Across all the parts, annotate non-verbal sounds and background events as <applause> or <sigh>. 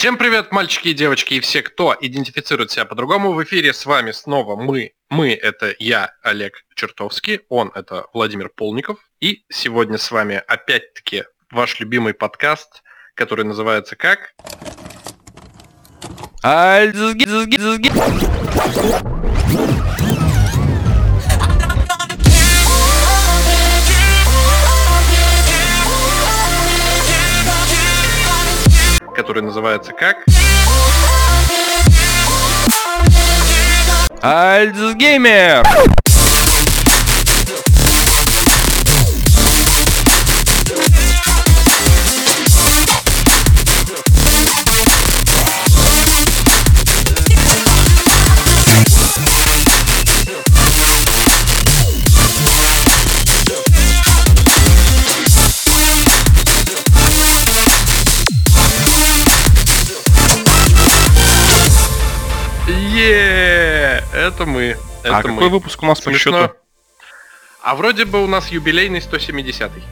Всем привет, мальчики и девочки, и все, кто идентифицирует себя по-другому. В эфире с вами снова мы. Мы — это я, Олег Чертовский, он — это Владимир Полников. И сегодня с вами опять-таки ваш любимый подкаст, который называется как? Который называется как? Альцгеймер! Это мы. Это а мы. какой выпуск у нас по Смешно. счету? А вроде бы у нас юбилейный 170-й.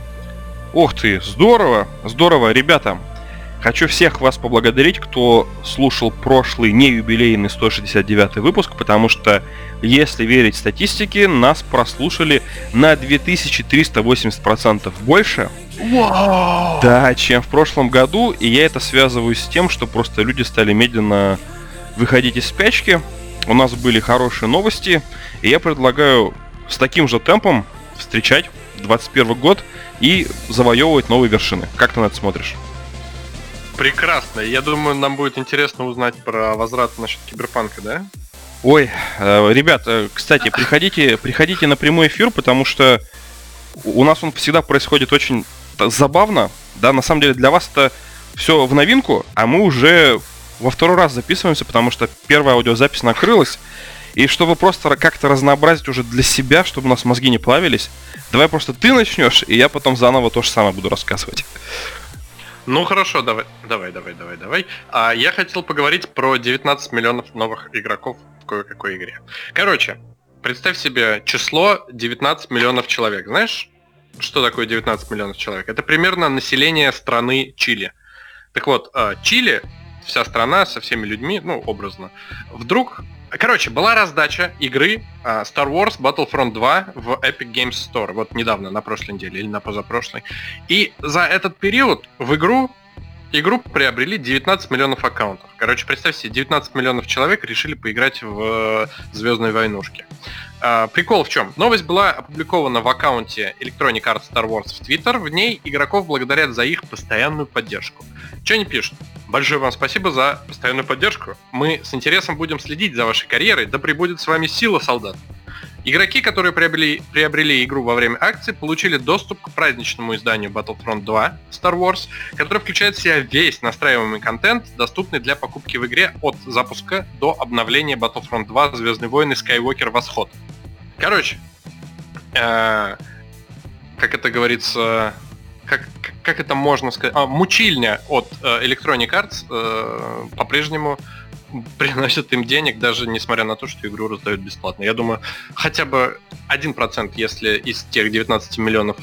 Ух ты, здорово, здорово, ребята. Хочу всех вас поблагодарить, кто слушал прошлый не юбилейный 169 выпуск, потому что, если верить статистике, нас прослушали на 2380% больше. Вау! Да, чем в прошлом году, и я это связываю с тем, что просто люди стали медленно выходить из спячки. У нас были хорошие новости, и я предлагаю с таким же темпом встречать 21 год и завоевывать новые вершины. Как ты на это смотришь? Прекрасно. Я думаю, нам будет интересно узнать про возврат насчет киберпанка, да? Ой, э, ребят, э, кстати, приходите, приходите на прямой эфир, потому что у нас он всегда происходит очень забавно. Да, на самом деле для вас это все в новинку, а мы уже во второй раз записываемся, потому что первая аудиозапись накрылась. И чтобы просто как-то разнообразить уже для себя, чтобы у нас мозги не плавились, давай просто ты начнешь, и я потом заново то же самое буду рассказывать. Ну хорошо, давай, давай, давай, давай, давай. А я хотел поговорить про 19 миллионов новых игроков в кое-какой игре. Короче, представь себе число 19 миллионов человек. Знаешь, что такое 19 миллионов человек? Это примерно население страны Чили. Так вот, а, Чили, вся страна со всеми людьми, ну, образно, вдруг... Короче, была раздача игры а, Star Wars Battlefront 2 в Epic Games Store. Вот недавно, на прошлой неделе или на позапрошлой. И за этот период в игру игру приобрели 19 миллионов аккаунтов. Короче, представь себе, 19 миллионов человек решили поиграть в Звездные войнушки. А, прикол в чем? Новость была опубликована в аккаунте Electronic Arts Star Wars в Twitter. В ней игроков благодарят за их постоянную поддержку. Что они пишут? Большое вам спасибо за постоянную поддержку. Мы с интересом будем следить за вашей карьерой. Да пребудет с вами сила, солдат. Игроки, которые приобрели, приобрели игру во время акции, получили доступ к праздничному изданию Battlefront 2 Star Wars, который включает в себя весь настраиваемый контент, доступный для покупки в игре от запуска до обновления Battlefront 2 Звездные войны Skywalker Восход. Короче, э, как это говорится, как, как- это можно сказать, а, мучильня от э, Electronic Arts э, по-прежнему <laughs> приносит им денег, даже несмотря на то, что игру раздают бесплатно. Я думаю, хотя бы 1%, если из тех 19 миллионов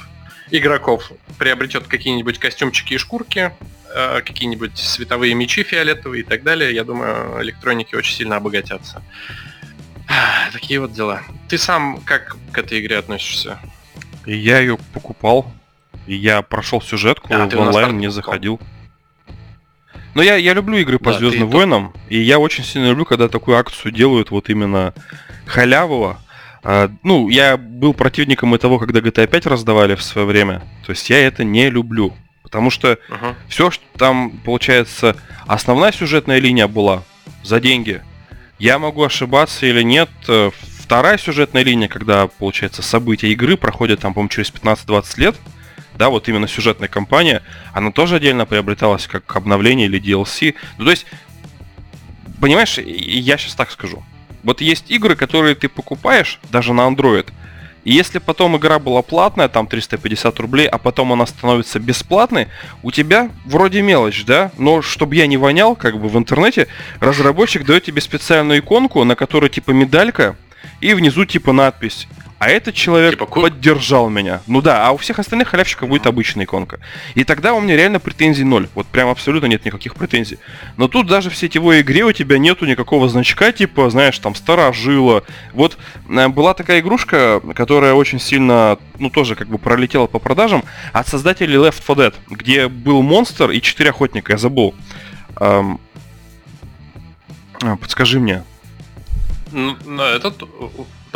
игроков приобретет какие-нибудь костюмчики и шкурки, э, какие-нибудь световые мечи фиолетовые и так далее, я думаю, электроники очень сильно обогатятся. <sighs> Такие вот дела. Ты сам как к этой игре относишься? Я ее покупал, и я прошел сюжетку, А, в онлайн не заходил. Но я, я люблю игры по Да, Звездным войнам, и я очень сильно люблю, когда такую акцию делают вот именно халявово. А, ну, я был противником и того, когда GTA 5 раздавали в свое время. То есть я это не люблю. Потому что Ага. все, что там, получается, основная сюжетная линия была за деньги. Я могу ошибаться или нет. э, Вторая сюжетная линия, когда, получается, события игры проходят там, по-моему, через 15-20 лет, да, вот именно сюжетная кампания, она тоже отдельно приобреталась как обновление или DLC. Ну, то есть, понимаешь, я сейчас так скажу. Вот есть игры, которые ты покупаешь даже на Android, и если потом игра была платная, там 350 рублей, а потом она становится бесплатной, у тебя вроде мелочь, да? Но чтобы я не вонял, как бы в интернете, разработчик дает тебе специальную иконку, на которой типа медалька, и внизу типа надпись А этот человек Типа поддержал меня. Ну да, а у всех остальных халявщиков будет обычная иконка. И тогда у меня реально претензий ноль. Вот прям абсолютно нет никаких претензий. Но тут даже в сетевой игре у тебя нету никакого значка, типа, знаешь, там, старожила. Вот э, была такая игрушка, которая очень сильно, ну, тоже как бы пролетела по продажам, от создателей Left 4 Dead, где был монстр и четыре охотника, я забыл. Эм, а, Подскажи мне. Ну, ну,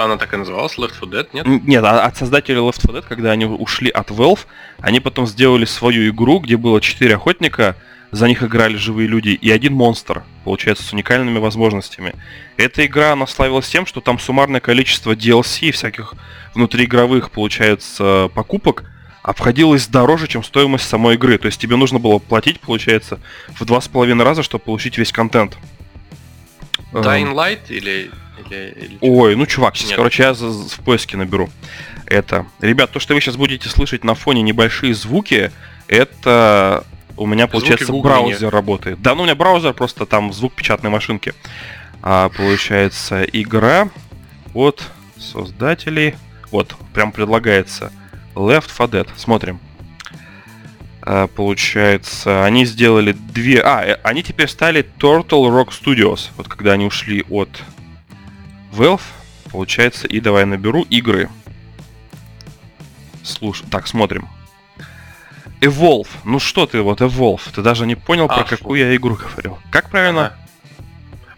она так и называлась, Left 4 Dead, нет? Нет, а от создателей Left 4 Dead, когда они ушли от Valve, они потом сделали свою игру, где было четыре охотника, за них играли живые люди, и один монстр, получается, с уникальными возможностями. Эта игра, она славилась тем, что там суммарное количество DLC всяких внутриигровых, получается, покупок обходилось дороже, чем стоимость самой игры. То есть тебе нужно было платить, получается, в два с половиной раза, чтобы получить весь контент. Эм, Dying Light или... или? Ой, ну чувак, сейчас, Нет. короче, я за- в поиске наберу. Это. Ребят, то, что вы сейчас будете слышать на фоне небольшие звуки, это у меня, Звуки получается, браузер работает. Да, ну у меня браузер просто там звук печатной машинки. А, получается, игра от создателей. Вот, прям предлагается. Left 4 Dead. Смотрим. А, получается, они сделали две... А, э, они теперь стали Turtle Rock Studios. Вот когда они ушли от Valve, получается, и давай наберу игры. Слушай, так, смотрим. Evolve. Ну что ты, вот Evolve. Ты даже не понял, А, про фу. какую я игру говорил. Как правильно? Ага.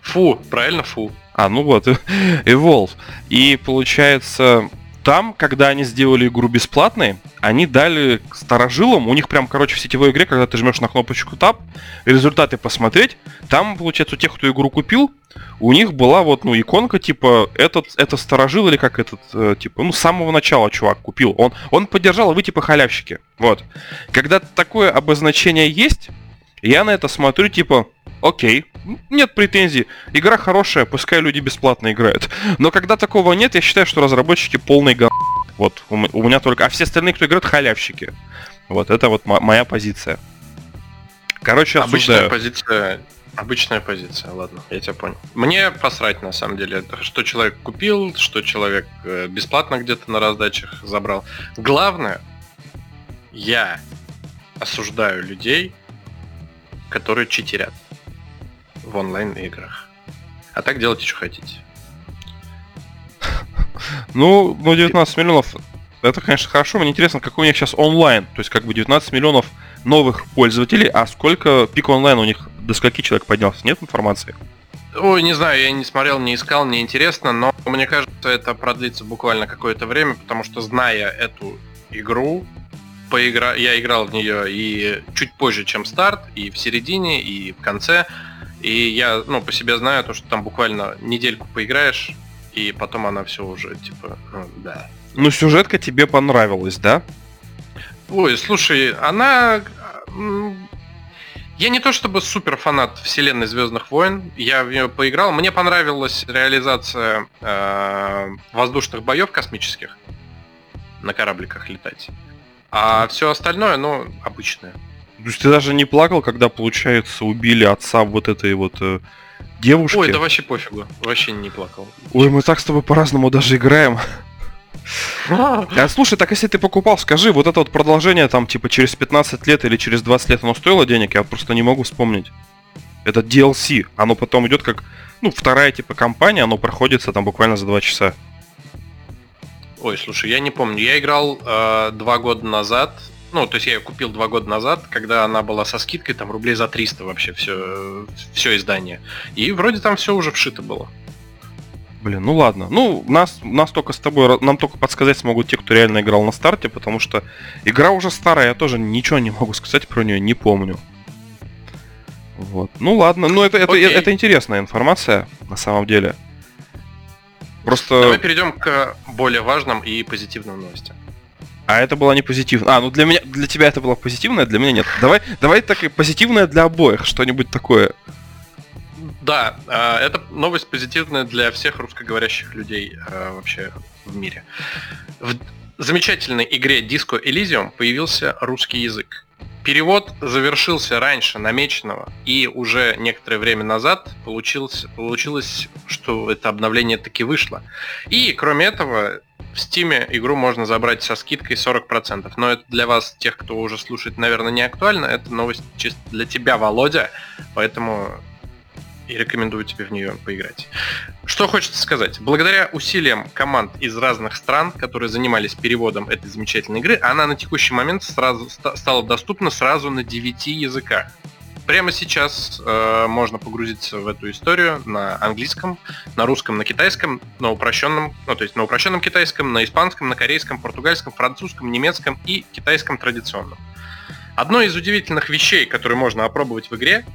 Фу, правильно, фу. А, ну вот, <laughs> Evolve. И получается, там, когда они сделали игру бесплатной, они дали старожилам, у них прям, короче, в сетевой игре, когда ты жмешь на кнопочку Tab, результаты посмотреть, там, получается, у тех, кто игру купил, у них была вот, ну, иконка, типа, этот, это старожил или как этот, э, типа, ну, с самого начала чувак купил. Он, он поддержал, а вы, типа, халявщики. Вот. Когда такое обозначение есть, я на это смотрю, типа, окей, нет претензий, игра хорошая, пускай люди бесплатно играют. Но когда такого нет, я считаю, что разработчики полный га... Вот, у меня только... А все остальные, кто играет, халявщики. Вот, это вот мо- моя позиция. Короче, Обычная обсуждаю. позиция. Обычная позиция, ладно, я тебя понял. Мне посрать на самом деле, что человек купил, что человек э, бесплатно где-то на раздачах забрал. Главное, я осуждаю людей, которые читерят в онлайн-играх. А так делайте, что хотите. <laughs> Ну, ну, 19 миллионов, это, конечно, хорошо. Мне интересно, какой у них сейчас онлайн. То есть, как бы 19 миллионов новых пользователей, а сколько пик онлайн у них, до скольки человек поднялся? Нет информации? Ой, не знаю, я не смотрел, не искал, не интересно, но мне кажется, это продлится буквально какое-то время, потому что зная эту игру, поигра... я играл в нее и чуть позже, чем старт, и в середине, и в конце. И я, ну, по себе знаю, то, что там буквально недельку поиграешь, и потом она все уже, типа, ну, да. Ну, сюжетка тебе понравилась, да? Ой, слушай, она... Я не то чтобы супер фанат вселенной Звездных войн, я в нее поиграл. Мне понравилась реализация э, воздушных боев космических на корабликах летать. А все остальное, ну, обычное. То есть ты даже не плакал, когда, получается, убили отца вот этой вот э, девушки? Ой, да вообще пофигу, вообще не плакал. Ой, мы так с тобой по-разному даже играем. <laughs> А слушай, так если ты покупал, скажи, вот это вот продолжение там типа через 15 лет или через 20 лет оно стоило денег, я просто не могу вспомнить. Это DLC, оно потом идет как, ну, вторая типа компания, оно проходится там буквально за 2 часа. Ой, слушай, я не помню. Я играл э, два года назад. Ну, то есть я ее купил два года назад, когда она была со скидкой, там рублей за 300 вообще все, все издание. И вроде там все уже вшито было. Блин, ну ладно. Ну, нас, нас только с тобой, нам только подсказать смогут те, кто реально играл на старте, потому что игра уже старая, я тоже ничего не могу сказать про нее, не помню. Вот. Ну ладно, ну это, это, Окей. это интересная информация, на самом деле. Просто... Давай перейдем к более важным и позитивным новостям. А это была не позитивная. А, ну для меня, для тебя это была позитивная, для меня нет. Давай, давай так и позитивная для обоих, что-нибудь такое. Да, э, это новость позитивная для всех русскоговорящих людей э, вообще в мире. В замечательной игре Disco Elysium появился русский язык. Перевод завершился раньше намеченного, и уже некоторое время назад получилось, получилось, что это обновление таки вышло. И кроме этого, в Steam игру можно забрать со скидкой 40%. Но это для вас, тех, кто уже слушает, наверное, не актуально. Это новость чисто для тебя, Володя. Поэтому и рекомендую тебе в нее поиграть. Что хочется сказать. Благодаря усилиям команд из разных стран, которые занимались переводом этой замечательной игры, она на текущий момент сразу стала доступна сразу на 9 языках. Прямо сейчас э, можно погрузиться в эту историю на английском, на русском, на китайском, на упрощенном, ну то есть на упрощенном китайском, на испанском, на корейском, португальском, французском, немецком и китайском традиционном. Одной из удивительных вещей, которые можно опробовать в игре,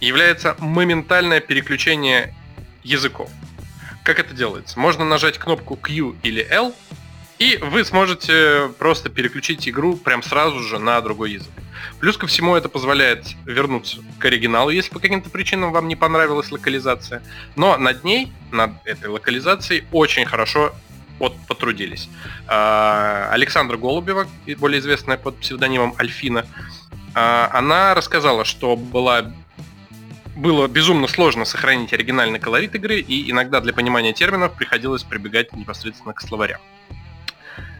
является моментальное переключение языков. Как это делается? Можно нажать кнопку Q или L, и вы сможете просто переключить игру прям сразу же на другой язык. Плюс ко всему это позволяет вернуться к оригиналу, если по каким-то причинам вам не понравилась локализация. Но над ней, над этой локализацией, очень хорошо вот потрудились. А, Александра Голубева, более известная под псевдонимом Альфина, а, она рассказала, что была было безумно сложно сохранить оригинальный колорит игры, и иногда для понимания терминов приходилось прибегать непосредственно к словарям.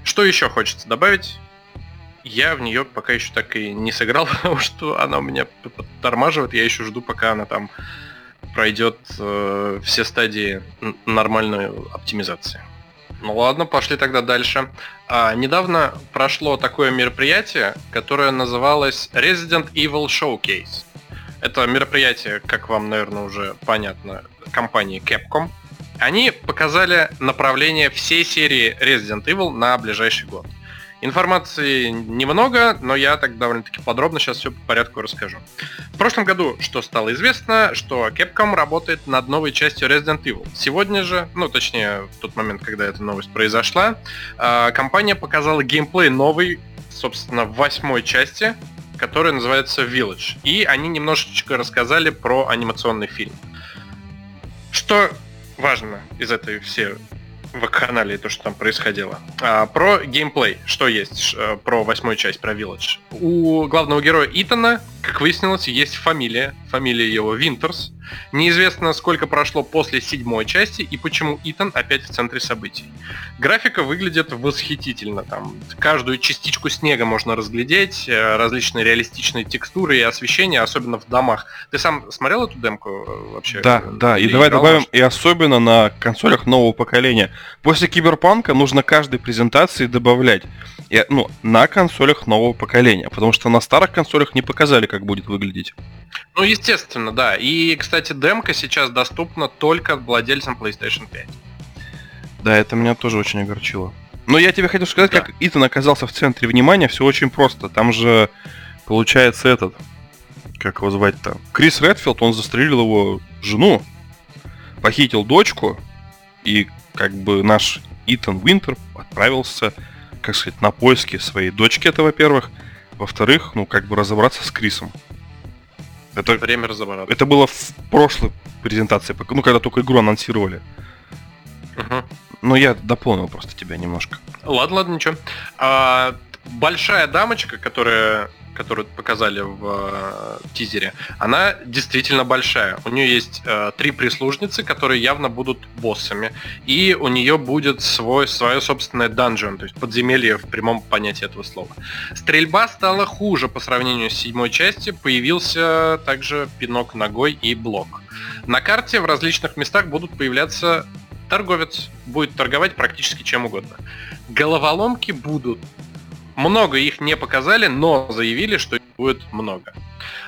Что еще хочется добавить? Я в нее пока еще так и не сыграл, <laughs> потому что она у меня подтормаживает. Я еще жду, пока она там пройдет э, все стадии нормальной оптимизации. Ну ладно, пошли тогда дальше. А, недавно прошло такое мероприятие, которое называлось Resident Evil Showcase. Это мероприятие, как вам, наверное, уже понятно, компании Capcom. Они показали направление всей серии Resident Evil на ближайший год. Информации немного, но я так довольно-таки подробно сейчас все по порядку расскажу. В прошлом году, что стало известно, что Capcom работает над новой частью Resident Evil. Сегодня же, ну точнее, в тот момент, когда эта новость произошла, а, компания показала геймплей новой, собственно, восьмой части который называется Village. И они немножечко рассказали про анимационный фильм. Что важно из этой всей вакханалии, то, что там происходило. А, про геймплей, что есть а, про восьмую часть, про Village. У главного героя Итана, как выяснилось, есть фамилия. Фамилия его Винтерс. Неизвестно, сколько прошло после седьмой части и почему Итан опять в центре событий. Графика выглядит восхитительно. Там каждую частичку снега можно разглядеть, э, различные реалистичные текстуры и освещения, особенно в домах. Ты сам смотрел эту демку э, вообще? Да, да. И давай добавим, может? и особенно на консолях нового поколения. После Киберпанка нужно каждой презентации добавлять и, ну, на консолях нового поколения, потому что на старых консолях не показали, как будет выглядеть. Ну, естественно, да. И, кстати, демка сейчас доступна только владельцам PlayStation 5. Да, это меня тоже очень огорчило. Но я тебе хотел сказать, да. как Итан оказался в центре внимания, все очень просто. Там же, получается, этот, как его звать-то, Крис Редфилд, он застрелил его жену, похитил дочку, и как бы наш Итан Винтер отправился как сказать, на поиски своей дочки, это во-первых. Во-вторых, ну, как бы разобраться с Крисом. Это время разобраться. Это было в прошлой презентации, ну, когда только игру анонсировали. Угу. Ну, я дополнил просто тебя немножко. Ладно, ладно, ничего. А, большая дамочка, которая которую показали в э, тизере, она действительно большая. У нее есть э, три прислужницы, которые явно будут боссами. И у нее будет свой, свое собственное данжен, то есть подземелье в прямом понятии этого слова. Стрельба стала хуже по сравнению с седьмой частью. Появился также пинок ногой и блок. На карте в различных местах будут появляться торговец. Будет торговать практически чем угодно. Головоломки будут много их не показали, но заявили, что будет много.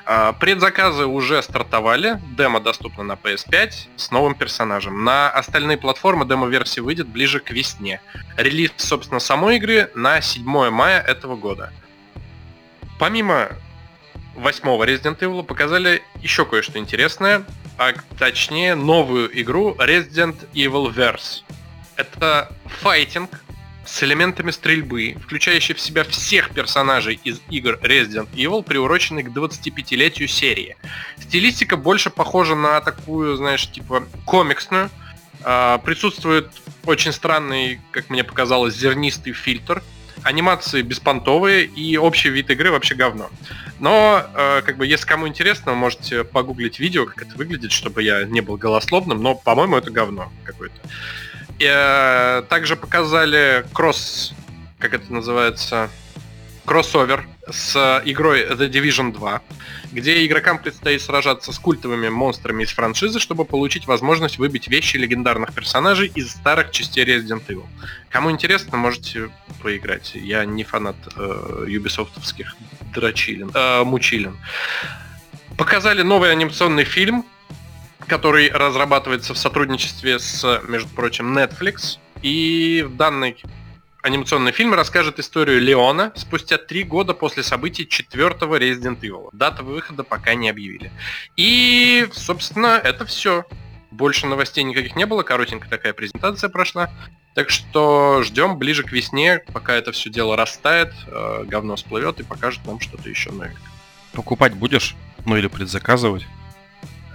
А, предзаказы уже стартовали, демо доступно на PS5 с новым персонажем. На остальные платформы демо-версия выйдет ближе к весне. Релиз, собственно, самой игры на 7 мая этого года. Помимо восьмого Resident Evil показали еще кое-что интересное, а точнее новую игру Resident Evil Verse. Это файтинг с элементами стрельбы, включающий в себя всех персонажей из игр Resident Evil, приуроченный к 25-летию серии. Стилистика больше похожа на такую, знаешь, типа комиксную. А, присутствует очень странный, как мне показалось, зернистый фильтр. анимации беспонтовые и общий вид игры вообще говно. Но, э, как бы, если кому интересно, можете погуглить видео, как это выглядит, чтобы я не был голословным, но, по-моему, это говно какое-то. Э, также показали кросс, как это называется, кроссовер с игрой The Division 2, где игрокам предстоит сражаться с культовыми монстрами из франшизы, чтобы получить возможность выбить вещи легендарных персонажей из старых частей Resident Evil. Кому интересно, можете поиграть. Я не фанат э, юбисофтовских дрочилин, э, мучилин. Показали новый анимационный фильм, который разрабатывается в сотрудничестве с, между прочим, Netflix. И в данной Анимационный фильм расскажет историю Леона спустя три года после событий четвертого Resident Evil. Дата выхода пока не объявили. И, собственно, это все. Больше новостей никаких не было, коротенькая такая презентация прошла. Так что ждем ближе к весне, пока это все дело растает, э, говно всплывет и покажет нам что-то еще новенькое. Покупать будешь? Ну или предзаказывать?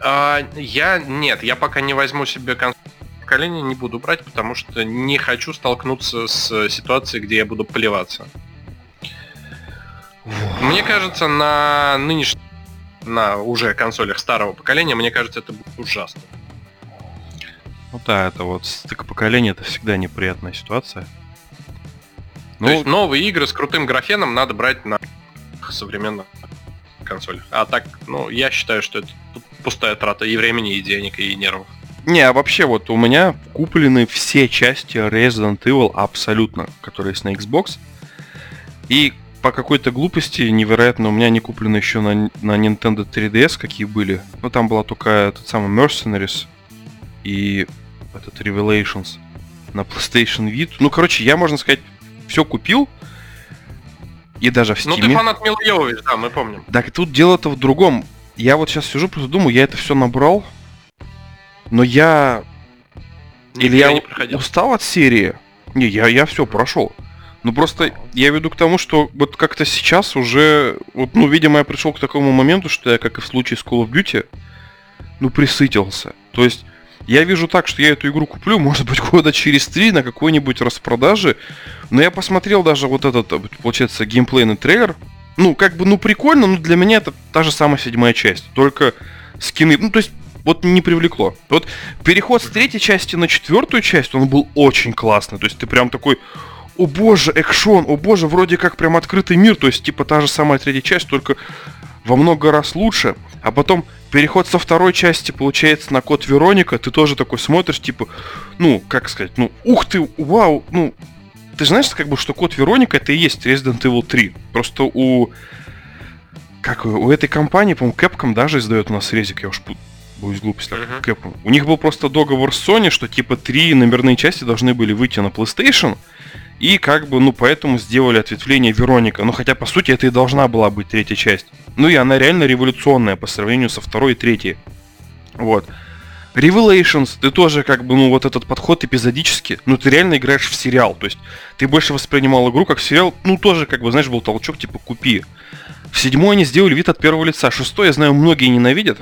А, я нет, я пока не возьму себе консоль поколения не буду брать, потому что не хочу столкнуться с ситуацией, где я буду плеваться. Мне кажется, на нынешних, на уже консолях старого поколения, мне кажется, это будет ужасно. Ну да, это вот стык поколения, это всегда неприятная ситуация. Ну, То есть новые игры с крутым графеном надо брать на современных консолях. А так, ну, я считаю, что это пустая трата и времени, и денег, и нервов. Не, а вообще вот у меня куплены все части Resident Evil абсолютно, которые есть на Xbox. И по какой-то глупости, невероятно, у меня не куплены еще на, на Nintendo 3DS, какие были. Ну, там была только этот самый Mercenaries и этот Revelations на PlayStation Vita. Ну, короче, я, можно сказать, все купил. И даже в Steam. Ну, ты фанат Мил Йовович, да, мы помним. Так, тут дело-то в другом. Я вот сейчас сижу, просто думаю, я это все набрал, но я... Или я не устал от серии? Не, я, я все прошел. Ну просто я веду к тому, что вот как-то сейчас уже, вот, ну, видимо, я пришел к такому моменту, что я, как и в случае с Call of Duty, ну, присытился. То есть, я вижу так, что я эту игру куплю, <laughs> может быть, года через три на какой-нибудь распродаже, но я посмотрел даже вот этот, получается, геймплейный трейлер, ну, как бы, ну, прикольно, но для меня это та же самая седьмая часть, только скины, ну, то есть, вот не привлекло. Вот переход с третьей части на четвертую часть, он был очень классный. То есть ты прям такой, о боже, экшон, о боже, вроде как прям открытый мир. То есть типа та же самая третья часть, только во много раз лучше. А потом переход со второй части, получается, на код Вероника, ты тоже такой смотришь, типа, ну, как сказать, ну, ух ты, вау, ну, ты знаешь, как бы, что код Вероника это и есть Resident Evil 3. Просто у как у этой компании, по-моему, Capcom даже издает у нас резик, я уж боюсь глупости, uh-huh. Capcom. У них был просто договор с Sony, что типа три номерные части должны были выйти на PlayStation, и как бы, ну, поэтому сделали ответвление Вероника. Ну, хотя, по сути, это и должна была быть третья часть. Ну, и она реально революционная по сравнению со второй и третьей. Вот. Revelations, ты тоже как бы, ну, вот этот подход эпизодически, ну, ты реально играешь в сериал, то есть ты больше воспринимал игру как сериал, ну, тоже, как бы, знаешь, был толчок, типа, купи. В седьмой они сделали вид от первого лица, шестой, я знаю, многие ненавидят,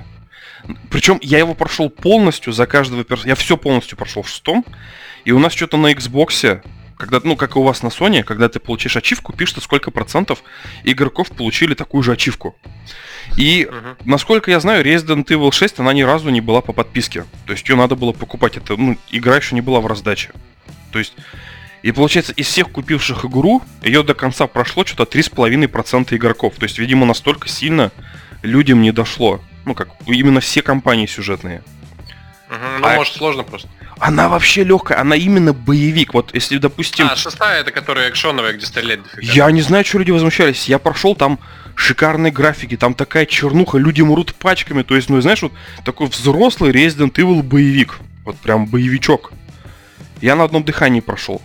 причем я его прошел полностью за каждого персонажа. Я все полностью прошел в шестом. И у нас что-то на Xbox, когда, ну, как и у вас на Sony, когда ты получишь ачивку, пишется, сколько процентов игроков получили такую же ачивку. И, uh-huh. насколько я знаю, Resident Evil 6, она ни разу не была по подписке. То есть ее надо было покупать. Это, ну, игра еще не была в раздаче. То есть, и получается, из всех купивших игру, ее до конца прошло что-то 3,5% игроков. То есть, видимо, настолько сильно людям не дошло. Ну как, именно все компании сюжетные. Угу, ну, а может, сложно просто. Она вообще легкая, она именно боевик. Вот если, допустим... А, шестая это которая экшоновая, где стрелять дофига. Я не знаю, что люди возмущались. Я прошел там шикарные графики, там такая чернуха, люди мрут пачками. То есть, ну, знаешь, вот такой взрослый Resident Evil боевик. Вот прям боевичок. Я на одном дыхании прошел.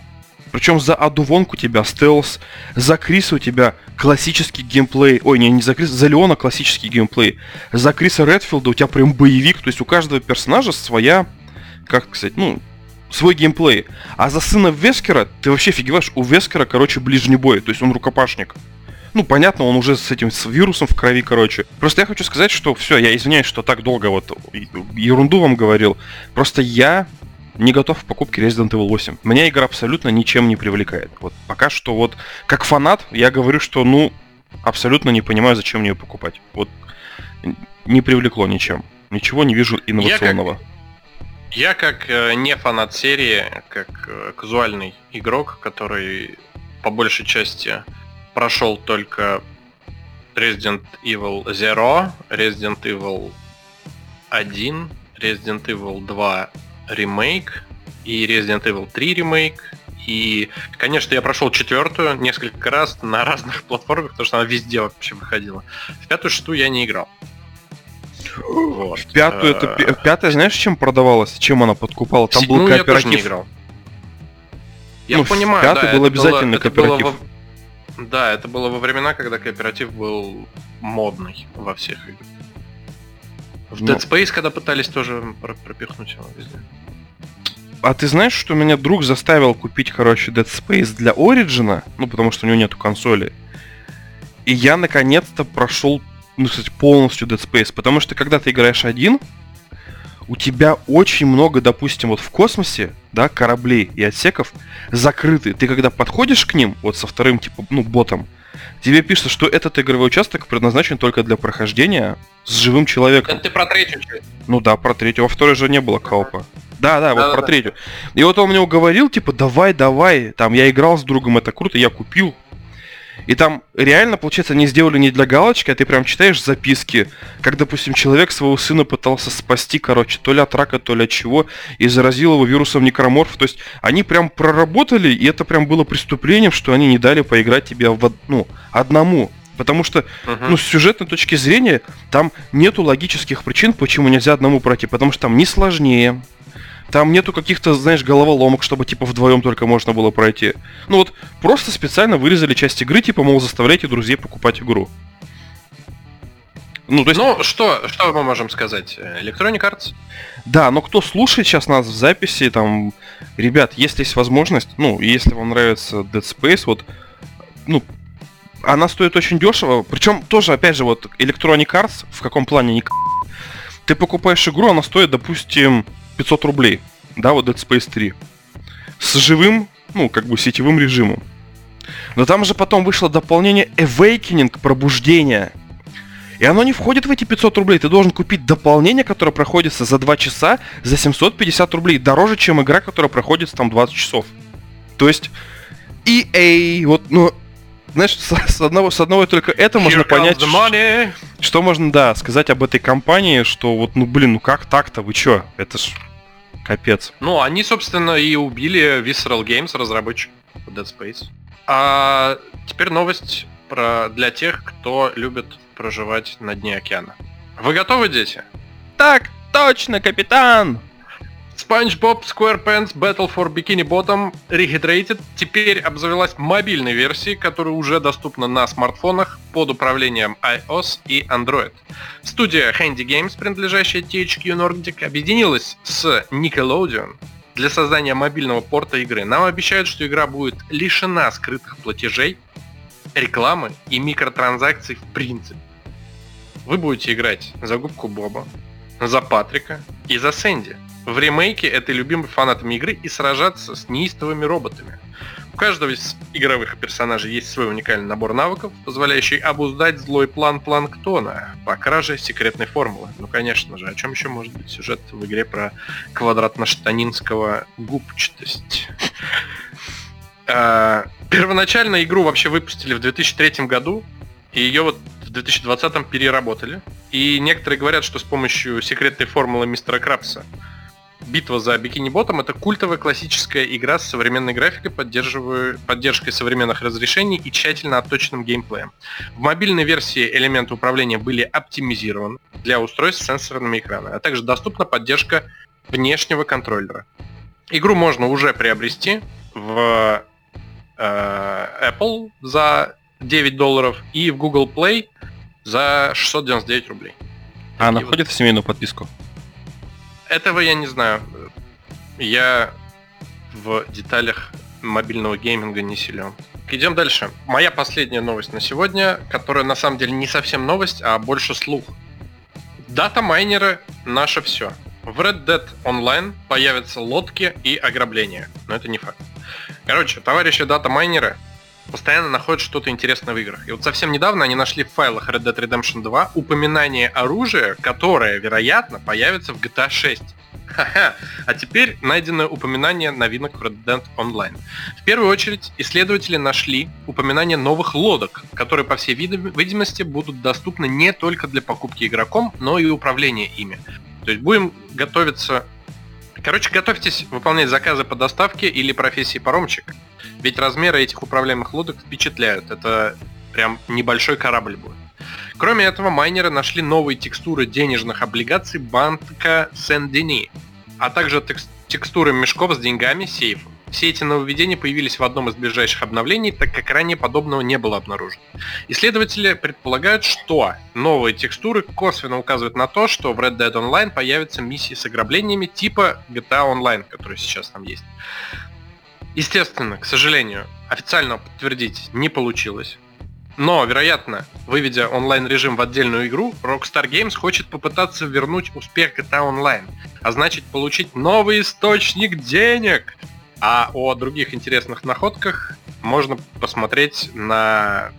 Причем за Адувонку у тебя стелс, за Криса у тебя классический геймплей. Ой, не, не за Криса, за Леона классический геймплей. За Криса Редфилда у тебя прям боевик. То есть у каждого персонажа своя, как сказать, ну, свой геймплей. А за сына Вескера, ты вообще фигиваешь, у Вескера, короче, ближний бой. То есть он рукопашник. Ну, понятно, он уже с этим с вирусом в крови, короче. Просто я хочу сказать, что все, я извиняюсь, что так долго вот ерунду вам говорил. Просто я не готов к покупке Resident Evil 8. Меня игра абсолютно ничем не привлекает. Вот пока что вот как фанат я говорю, что ну абсолютно не понимаю, зачем мне ее покупать. Вот не привлекло ничем. Ничего не вижу инновационного. Я как, я как э, не фанат серии, как э, казуальный игрок, который по большей части прошел только Resident Evil Zero, Resident Evil 1, Resident Evil 2 ремейк и Resident Evil 3 ремейк. И, конечно, я прошел четвертую несколько раз на разных <laughs> платформах, потому что она везде вообще выходила. В пятую шестую я не играл. Вот. В пятую, это, э, пятая, знаешь, чем продавалась? Чем она подкупала? Там был кооператив. Я тоже не играл. Я ну, понимаю, в да, был обязательно было, кооператив. Было во... Да, это было во времена, когда кооператив был модный во всех играх. В Dead ну. Space, когда пытались тоже пропихнуть его везде. А ты знаешь, что меня друг заставил купить, короче, Dead Space для Origin? Ну, потому что у него нету консоли. И я наконец-то прошел, ну, кстати, полностью Dead Space. Потому что когда ты играешь один, у тебя очень много, допустим, вот в космосе, да, кораблей и отсеков закрыты. Ты когда подходишь к ним, вот со вторым, типа, ну, ботом, тебе пишется, что этот игровой участок предназначен только для прохождения с живым человеком. Это ты про третью часть? Ну да, про третью. Во второй же не было коопа. Да, да, вот да, про да. третью. И вот он мне уговорил, типа, давай, давай. Там я играл с другом, это круто, я купил. И там реально, получается, они сделали не для галочки, а ты прям читаешь записки, как, допустим, человек своего сына пытался спасти, короче, то ли от рака, то ли от чего, и заразил его вирусом некроморф. То есть они прям проработали, и это прям было преступлением, что они не дали поиграть тебе в, ну, одному. Потому что, uh-huh. ну, с сюжетной точки зрения, там нету логических причин, почему нельзя одному пройти. Потому что там не сложнее, там нету каких-то, знаешь, головоломок, чтобы типа вдвоем только можно было пройти. Ну вот, просто специально вырезали часть игры, типа, мол, заставляйте друзей покупать игру. Ну, то есть... ну что, что мы можем сказать? Electronic Arts? Да, но кто слушает сейчас нас в записи, там, ребят, если есть возможность, ну, если вам нравится Dead Space, вот, ну, она стоит очень дешево. Причем тоже, опять же, вот Electronic Arts в каком плане не Ты покупаешь игру, она стоит, допустим, 500 рублей. Да, вот Dead Space 3. С живым, ну, как бы сетевым режимом. Но там же потом вышло дополнение Awakening, пробуждение. И оно не входит в эти 500 рублей. Ты должен купить дополнение, которое проходится за 2 часа за 750 рублей. Дороже, чем игра, которая проходит там 20 часов. То есть EA, вот, ну, знаешь, с, с, одного, с одного только это Here можно понять, что можно, да, сказать об этой компании, что вот, ну, блин, ну как так-то, вы чё? Это ж Капец. Ну, они, собственно, и убили Visceral Games, разработчик Dead Space. А теперь новость про для тех, кто любит проживать на дне океана. Вы готовы, дети? Так, точно, капитан! SpongeBob SquarePants Battle for Bikini Bottom Rehydrated теперь обзавелась мобильной версией, которая уже доступна на смартфонах под управлением iOS и Android. Студия Handy Games, принадлежащая THQ Nordic, объединилась с Nickelodeon для создания мобильного порта игры. Нам обещают, что игра будет лишена скрытых платежей, рекламы и микротранзакций в принципе. Вы будете играть за губку Боба, за Патрика и за Сэнди – в ремейке этой любимой фанатами игры и сражаться с неистовыми роботами. У каждого из игровых персонажей есть свой уникальный набор навыков, позволяющий обуздать злой план Планктона по краже секретной формулы. Ну, конечно же, о чем еще может быть сюжет в игре про квадратно-штанинского губчатость? А, первоначально игру вообще выпустили в 2003 году, и ее вот в 2020 переработали. И некоторые говорят, что с помощью секретной формулы мистера Крабса Битва за Бикини Ботом это культовая классическая игра с современной графикой, поддержкой современных разрешений и тщательно отточенным геймплеем. В мобильной версии элементы управления были оптимизированы для устройств с сенсорными экранами, а также доступна поддержка внешнего контроллера. Игру можно уже приобрести в э, Apple за 9 долларов и в Google Play за 699 рублей. А она входит в семейную подписку? Этого я не знаю. Я в деталях мобильного гейминга не силен. Идем дальше. Моя последняя новость на сегодня, которая на самом деле не совсем новость, а больше слух. Дата майнеры наше все. в Red Dead Online появятся лодки и ограбления, но это не факт. Короче, товарищи дата-майнеры постоянно находят что-то интересное в играх. И вот совсем недавно они нашли в файлах Red Dead Redemption 2 упоминание оружия, которое, вероятно, появится в GTA 6. Ха-ха. А теперь найдено упоминание новинок в Red Dead Online. В первую очередь, исследователи нашли упоминание новых лодок, которые, по всей видимости, будут доступны не только для покупки игроком, но и управления ими. То есть будем готовиться... Короче, готовьтесь выполнять заказы по доставке или профессии паромчик. Ведь размеры этих управляемых лодок впечатляют. Это прям небольшой корабль будет. Кроме этого, майнеры нашли новые текстуры денежных облигаций банка Сен-Дени, а также текстуры мешков с деньгами сейфов. Все эти нововведения появились в одном из ближайших обновлений, так как ранее подобного не было обнаружено. Исследователи предполагают, что новые текстуры косвенно указывают на то, что в Red Dead Online появятся миссии с ограблениями типа GTA Online, которые сейчас там есть. Естественно, к сожалению, официально подтвердить не получилось. Но, вероятно, выведя онлайн-режим в отдельную игру, Rockstar Games хочет попытаться вернуть успех GTA Online, а значит получить новый источник денег. А о других интересных находках можно посмотреть на...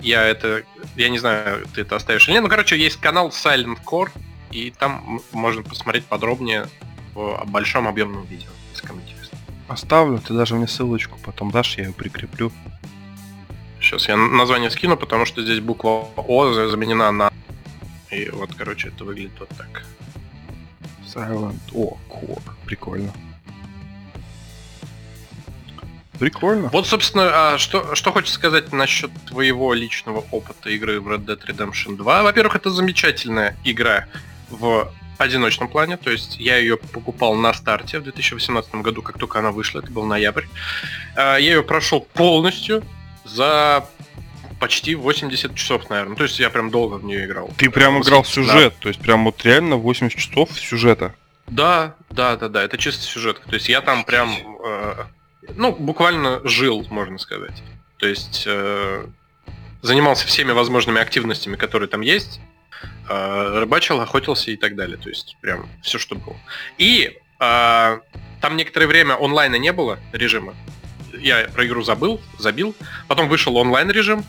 Я это... Я не знаю, ты это оставишь или нет. Ну, короче, есть канал Silent Core, и там можно посмотреть подробнее о большом объемном видео. Оставлю, ты даже мне ссылочку потом дашь, я ее прикреплю. Сейчас я название скину, потому что здесь буква О заменена на... И вот, короче, это выглядит вот так. Silent O Core. Прикольно. Прикольно. Вот, собственно, а что, что хочется сказать насчет твоего личного опыта игры в Red Dead Redemption 2. Во-первых, это замечательная игра в одиночном плане, то есть я ее покупал на старте в 2018 году, как только она вышла, это был ноябрь. А, я ее прошел полностью, за почти 80 часов, наверное. То есть я прям долго в нее играл. Ты прям играл в сюжет, да. то есть прям вот реально 80 часов сюжета. Да, да, да, да, это чисто сюжет. То есть я там прям, э, ну, буквально жил, можно сказать. То есть э, занимался всеми возможными активностями, которые там есть. Э, рыбачил, охотился и так далее. То есть прям все, что было. И э, там некоторое время онлайна не было режима я про игру забыл, забил. Потом вышел онлайн режим.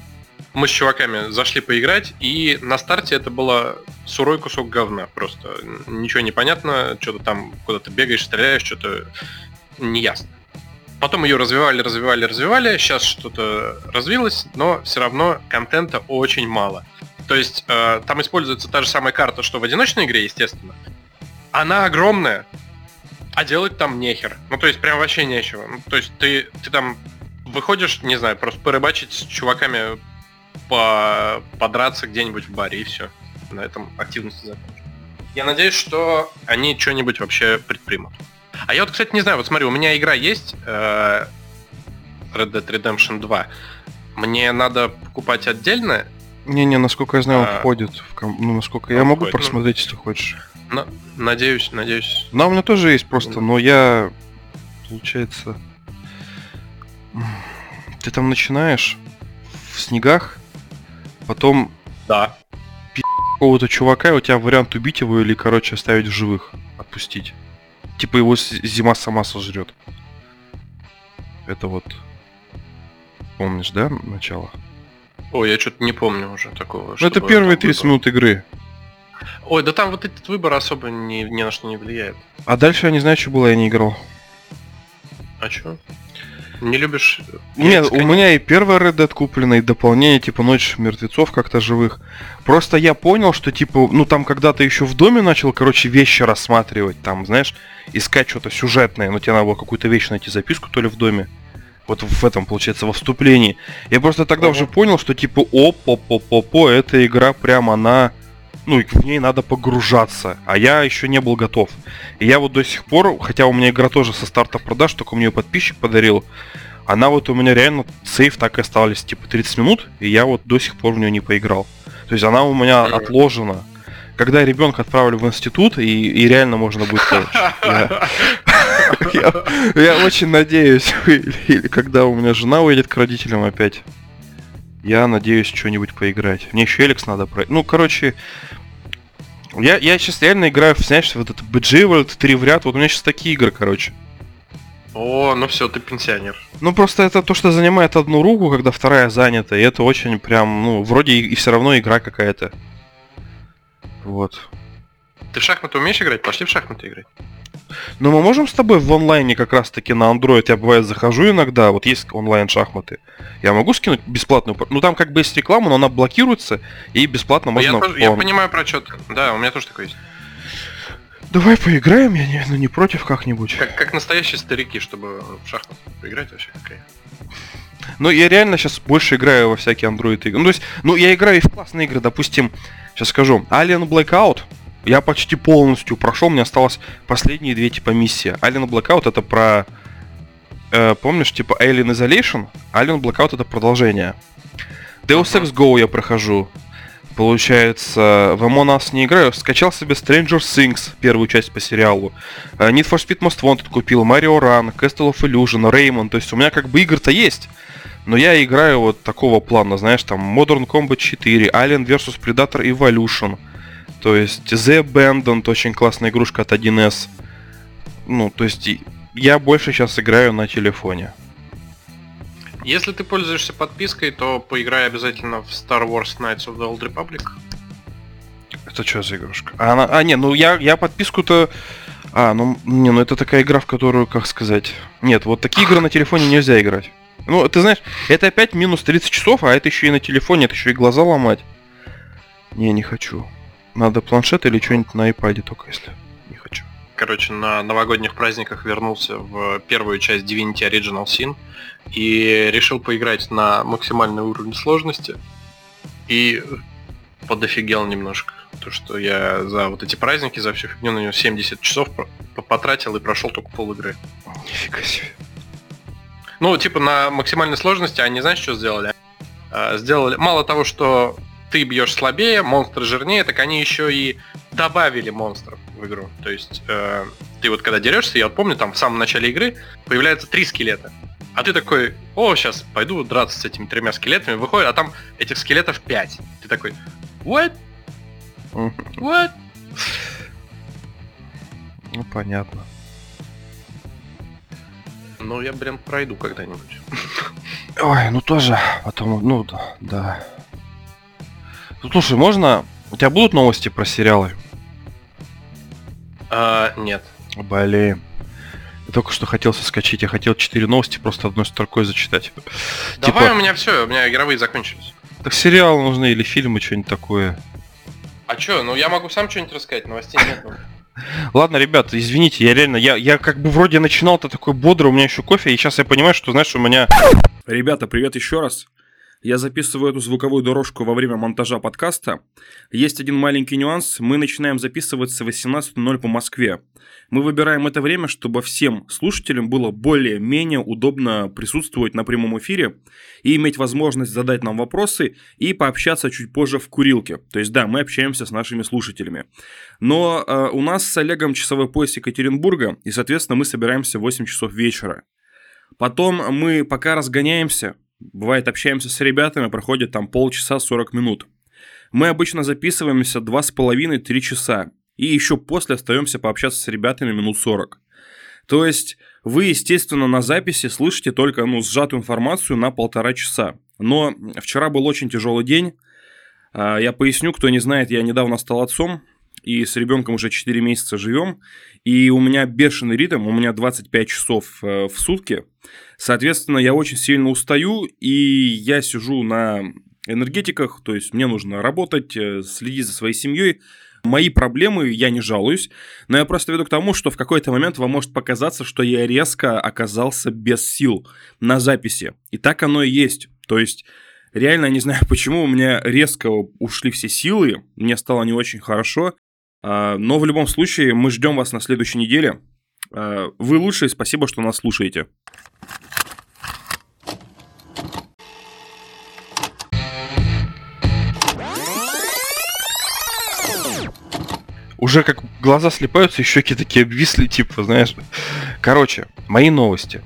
Мы с чуваками зашли поиграть, и на старте это было сурой кусок говна. Просто ничего не понятно, что-то там куда-то бегаешь, стреляешь, что-то неясно. Потом ее развивали, развивали, развивали. Сейчас что-то развилось, но все равно контента очень мало. То есть э, там используется та же самая карта, что в одиночной игре, естественно. Она огромная, а делать там нехер. Ну, то есть, прям вообще нечего. Ну, то есть, ты, ты там выходишь, не знаю, просто порыбачить с чуваками, по, подраться где-нибудь в баре, и все. На этом активности закончится. Я надеюсь, что они что-нибудь вообще предпримут. А я вот, кстати, не знаю, вот смотри, у меня игра есть, э, Red Dead Redemption 2. Мне надо покупать отдельно? Не-не, насколько я знаю, он а... входит в ком... Ну, насколько я могу входит, ну. просмотреть, ну... если хочешь. На, надеюсь, надеюсь. Да, у меня тоже есть просто, но я, получается, ты там начинаешь в снегах, потом да. какого-то чувака, и у тебя вариант убить его или, короче, оставить в живых, отпустить. Типа его зима сама сожрет. Это вот, помнишь, да, начало? Ой, я что-то не помню уже такого. Ну, это первые 30 минут игры. Ой, да там вот этот выбор особо ни, ни на что не влияет. А дальше я не знаю, что было, я не играл. А чё? Не любишь... Нет, у меня и первый Red Dead куплено, и дополнение, типа Ночь мертвецов как-то живых. Просто я понял, что, типа, ну там когда-то еще в доме начал, короче, вещи рассматривать, там, знаешь, искать что-то сюжетное, но тебе надо было какую-то вещь найти, записку то ли в доме. Вот в этом, получается, во вступлении. Я просто тогда уже понял, что, типа, оп-оп-оп-оп, эта игра прям, она ну, в ней надо погружаться, а я еще не был готов. И я вот до сих пор, хотя у меня игра тоже со старта продаж, только мне подписчик подарил, она вот у меня реально сейф так и осталась, типа 30 минут, и я вот до сих пор в нее не поиграл. То есть она у меня отложена. Когда ребенка отправлю в институт, и, и реально можно будет... <laughs> Я очень надеюсь, <laughs> или когда у меня жена уедет к родителям опять, я надеюсь что-нибудь поиграть. Мне еще Эликс надо пройти. Ну, короче, Я, я сейчас реально играю, в, знаешь, вот это Bejeweled, три в ряд, вот у меня сейчас такие игры, короче. О, ну все, ты пенсионер. Ну просто это то, что занимает одну руку, когда вторая занята, и это очень прям, ну, вроде и, и все равно игра какая-то. Вот. Ты в шахматы умеешь играть? Пошли в шахматы играть. Ну мы можем с тобой в онлайне как раз таки на Android, я бывает захожу иногда, вот есть онлайн шахматы. Я могу скинуть бесплатную, ну там как бы есть реклама, но она блокируется, и бесплатно Ну, я, можно... тоже- я он- понимаю про что Да, у меня тоже такое есть. Давай поиграем, я не, ну, не против как-нибудь. Как, как настоящие старики, чтобы в шахматы поиграть вообще какая. Ну, я реально сейчас больше играю во всякие Android игры. Ну, то есть, ну, я играю и в классные игры, допустим, сейчас скажу, Alien Blackout, я почти полностью прошел, мне осталось последние две типа миссии. Alien Blackout это про, э, помнишь, типа Alien Isolation, Alien Blackout это продолжение. Deus. Ex Go я прохожу. Получается, в Among не играю, скачал себе Stranger Things, первую часть по сериалу. Э, Need for Speed Most Wanted купил, Mario Run, Castle of Illusion, Rayman. То есть у меня как бы игр-то есть. Но я играю вот такого плана, знаешь, там Modern Combat 4, Alien vs Predator Evolution. То есть The Abandoned, очень классная игрушка от 1С. Ну, то есть я больше сейчас играю на телефоне. Если ты пользуешься подпиской, то поиграй обязательно в Star Wars Knights of the Old Republic. Это что за игрушка? А, она, а не, ну я, я подписку-то... А, ну, не, ну это такая игра, в которую, как сказать... Нет, вот такие игры на телефоне нельзя играть. Ну, ты знаешь, это опять минус 30 часов, а это еще и на телефоне, это еще и глаза ломать. Не, не хочу. Надо планшет или что-нибудь на iPad только если. Не хочу. Короче, на новогодних праздниках вернулся в первую часть Divinity Original Sin и решил поиграть на максимальный уровень сложности. И подофигел немножко. То, что я за вот эти праздники, за всю фигню на него 70 часов потратил и прошел только пол игры. Нифига себе. Ну, типа на максимальной сложности они, знаешь, что сделали? А, Сделали, мало того, что ты бьешь слабее, монстры жирнее, так они еще и добавили монстров в игру. То есть э, ты вот когда дерешься, я вот помню, там в самом начале игры появляется три скелета. А ты такой, о, сейчас пойду драться с этими тремя скелетами, выходит, а там этих скелетов пять. Ты такой, what? What? Ну, понятно. Ну, я, блин, пройду когда-нибудь. Ой, ну тоже, потом, ну да, да. Ну, слушай, можно... У тебя будут новости про сериалы? А, нет. Блин. Я только что хотел соскочить, я хотел 4 новости просто одной строкой зачитать. Давай, Типа- у меня все, у меня игровые закончились. Так сериалы нужны или фильмы, что-нибудь такое. А чё, ну я могу сам что-нибудь рассказать, новостей нет. ну. <laughs> Ладно, ребята, извините, я реально, я, я как бы вроде начинал-то такой бодрый, у меня еще кофе, и сейчас я понимаю, что, знаешь, у меня... Ребята, привет еще раз. Я записываю эту звуковую дорожку во время монтажа подкаста. Есть один маленький нюанс. Мы начинаем записываться в 18.00 по Москве. Мы выбираем это время, чтобы всем слушателям было более-менее удобно присутствовать на прямом эфире и иметь возможность задать нам вопросы и пообщаться чуть позже в курилке. То есть, да, мы общаемся с нашими слушателями. Но э, у нас с Олегом часовой пояс Екатеринбурга, и, соответственно, мы собираемся в 8 часов вечера. Потом мы пока разгоняемся, бывает общаемся с ребятами, проходит там полчаса 40 минут. Мы обычно записываемся 2,5-3 часа. И еще после остаемся пообщаться с ребятами минут 40. То есть вы, естественно, на записи слышите только ну, сжатую информацию на полтора часа. Но вчера был очень тяжелый день. А, Я поясню, кто не знает, я недавно стал отцом, и с ребенком уже 4 месяца живем. И у меня бешеный ритм, у меня 25 часов э, в сутки. Соответственно, я очень сильно устаю, и я сижу на энергетиках, то есть мне нужно работать, э, следить за своей семьей. Мои проблемы, я не жалуюсь, но я просто веду к тому, что в какой-то момент вам может показаться, что я резко оказался без сил на записи. И так оно и есть. То есть реально не знаю, <laughs> почему у меня резко ушли все силы, мне стало не очень хорошо, но в любом случае мы ждем вас на следующей неделе. А, Вы лучшие, спасибо, что нас слушаете. Уже как глаза слепаются, и щеки такие обвисли, типа, знаешь. Короче, мои новости.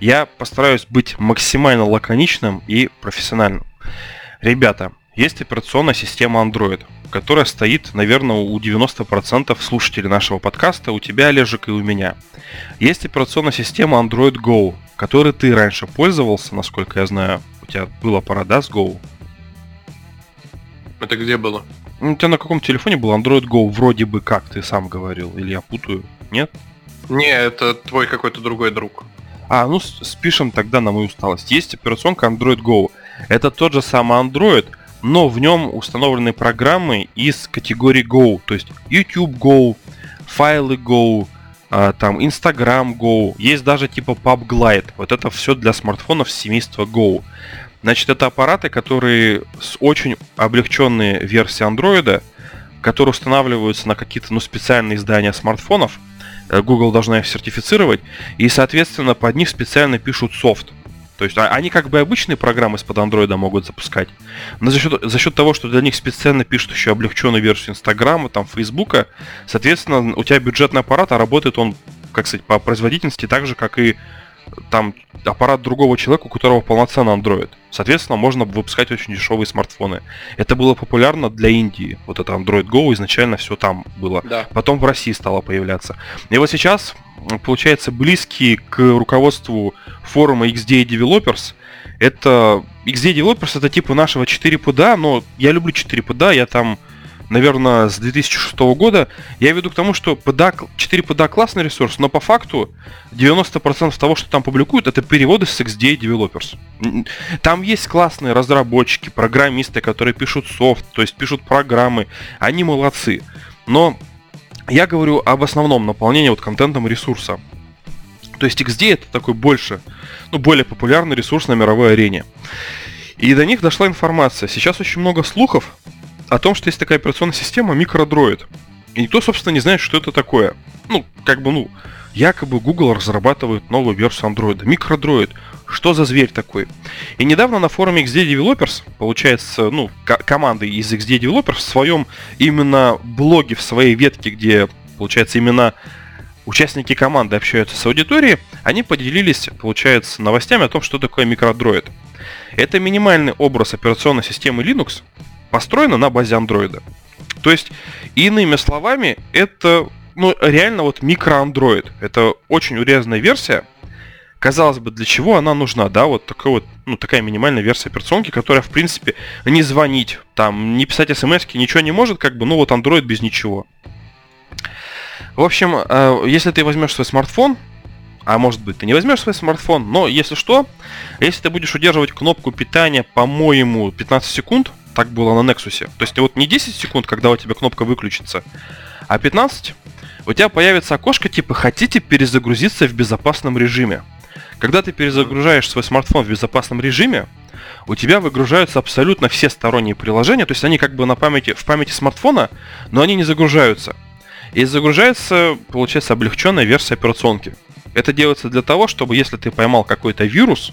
Я постараюсь быть максимально лаконичным и профессиональным. Ребята, есть операционная система Android. Которая стоит, наверное, у 90% слушателей нашего подкаста, у тебя, Олежек, и у меня. Есть операционная система Android Go, которой ты раньше пользовался, насколько я знаю. У тебя был аппарат, да, с Go? Это где было? У тебя на каком телефоне был Android Go? Вроде бы как ты сам говорил. Или я путаю? Нет? Не, это твой какой-то другой друг. А, ну спишем тогда на мою усталость. Есть операционка Android Go. Это тот же самый Android, но в нем установлены программы из категории Go. То есть YouTube Go, файлы Go, а, там Instagram Go, есть даже типа PubGlide. Вот это все для смартфонов семейства Go. Значит, это аппараты, которые с очень облегченной версией Android, которые устанавливаются на какие-то ну, специальные издания смартфонов. Э, Google должна их сертифицировать. И, соответственно, под них специально пишут софт. То есть а, они как бы обычные программы из-под андроида могут запускать, но за счет, за счет того, что для них специально пишут еще облегченную версию Инстаграма, там, Фейсбука, соответственно, у тебя бюджетный аппарат, а работает он, как сказать, по производительности так же, как и там аппарат другого человека, у которого полноценный Android. Соответственно, можно выпускать очень дешевые смартфоны. Это было популярно для Индии. Вот это Android Go изначально все там было. Да. Потом в России стало появляться. И вот сейчас, получается, близкий к руководству форума XDA Developers, это XDA Developers это типа нашего 4PDA, но я люблю 4PDA, я там наверное, с 2006 года, я веду к тому, что PDA, 4 PDA классный ресурс, но по факту 90% того, что там публикуют, это переводы с XDA Developers. Там есть классные разработчики, программисты, которые пишут софт, то есть пишут программы, они молодцы. Но я говорю об основном наполнении вот контентом ресурса. То есть XD это такой больше, ну, более популярный ресурс на мировой арене. И до них дошла информация. Сейчас очень много слухов о том, что есть такая операционная система микродроид. И никто, собственно, не знает, что это такое. Ну, как бы, ну, якобы Google разрабатывает новую версию андроида. Микродроид. Что за зверь такой? И недавно на форуме XD Developers, получается, ну, команды из XD Developers в своем именно блоге, в своей ветке, где, получается, именно участники команды общаются с аудиторией, они поделились, получается, новостями о том, что такое микродроид. Это минимальный образ операционной системы Linux, построена на базе андроида. То есть, иными словами, это ну, реально вот микроандроид. Это очень урезанная версия. Казалось бы, для чего она нужна, да, вот такая вот, ну, такая минимальная версия операционки, которая, в принципе, не звонить, там, не писать смс ничего не может, как бы, ну, вот Android без ничего. В общем, э, если ты возьмешь свой смартфон, а может быть ты не возьмешь свой смартфон, но если что, если ты будешь удерживать кнопку питания, по-моему, 15 секунд, так было на Nexus. То есть вот не 10 секунд, когда у тебя кнопка выключится, а 15, у тебя появится окошко типа «Хотите перезагрузиться в безопасном режиме?». Когда ты перезагружаешь свой смартфон в безопасном режиме, у тебя выгружаются абсолютно все сторонние приложения, то есть они как бы на памяти, в памяти смартфона, но они не загружаются. И загружается, получается, облегченная версия операционки. Это делается для того, чтобы если ты поймал какой-то вирус,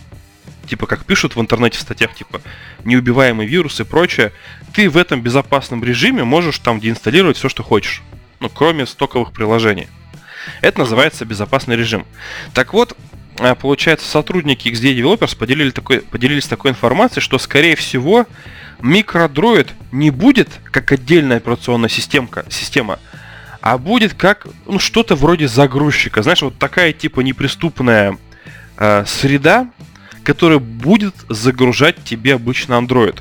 типа как пишут в интернете в статьях, типа неубиваемый вирус и прочее, ты в этом безопасном режиме можешь там деинсталлировать все, что хочешь. Ну, кроме стоковых приложений. Это называется безопасный режим. Так вот, э, получается, сотрудники XD Developers поделили такой, поделились такой информацией, что, скорее всего, микродроид не будет как отдельная операционная системка, система, а будет как ну, что-то вроде загрузчика. Знаешь, вот такая типа неприступная э, среда, который будет загружать тебе обычно Android.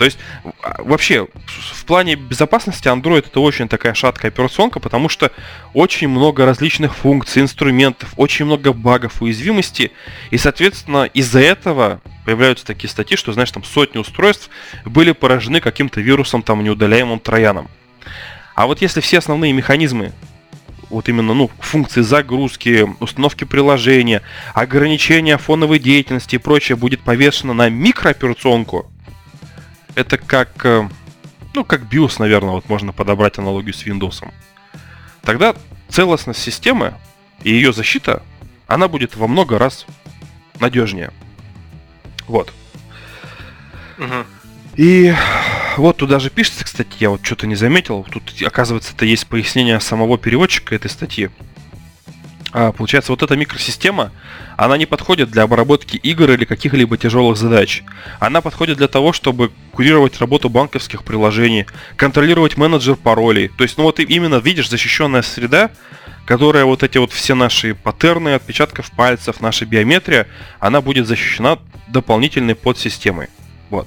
То есть, а, вообще, в плане безопасности Android это очень такая шаткая операционка, потому что очень много различных функций, инструментов, очень много багов, уязвимостей, и, соответственно, из-за этого появляются такие статьи, что, знаешь, там сотни устройств были поражены каким-то вирусом, там, неудаляемым трояном. А вот если все основные механизмы вот именно ну, функции загрузки, установки приложения, ограничения фоновой деятельности и прочее будет повешено на микрооперационку, это как, э, ну, как BIOS, наверное, вот можно подобрать аналогию с Windows. Тогда целостность системы и ее защита, она будет во много раз надежнее. Вот. Угу. И вот тут даже пишется, кстати, я вот что-то не заметил. Тут, оказывается, это есть пояснение самого переводчика этой статьи. А, получается, вот эта микросистема, она не подходит для обработки игр или каких-либо тяжелых задач. Она подходит для того, чтобы курировать работу банковских приложений, контролировать менеджер паролей. То есть, ну вот именно, видишь, защищенная среда, которая вот эти вот все наши паттерны отпечатков пальцев, наша биометрия, она будет защищена дополнительной подсистемой. Вот.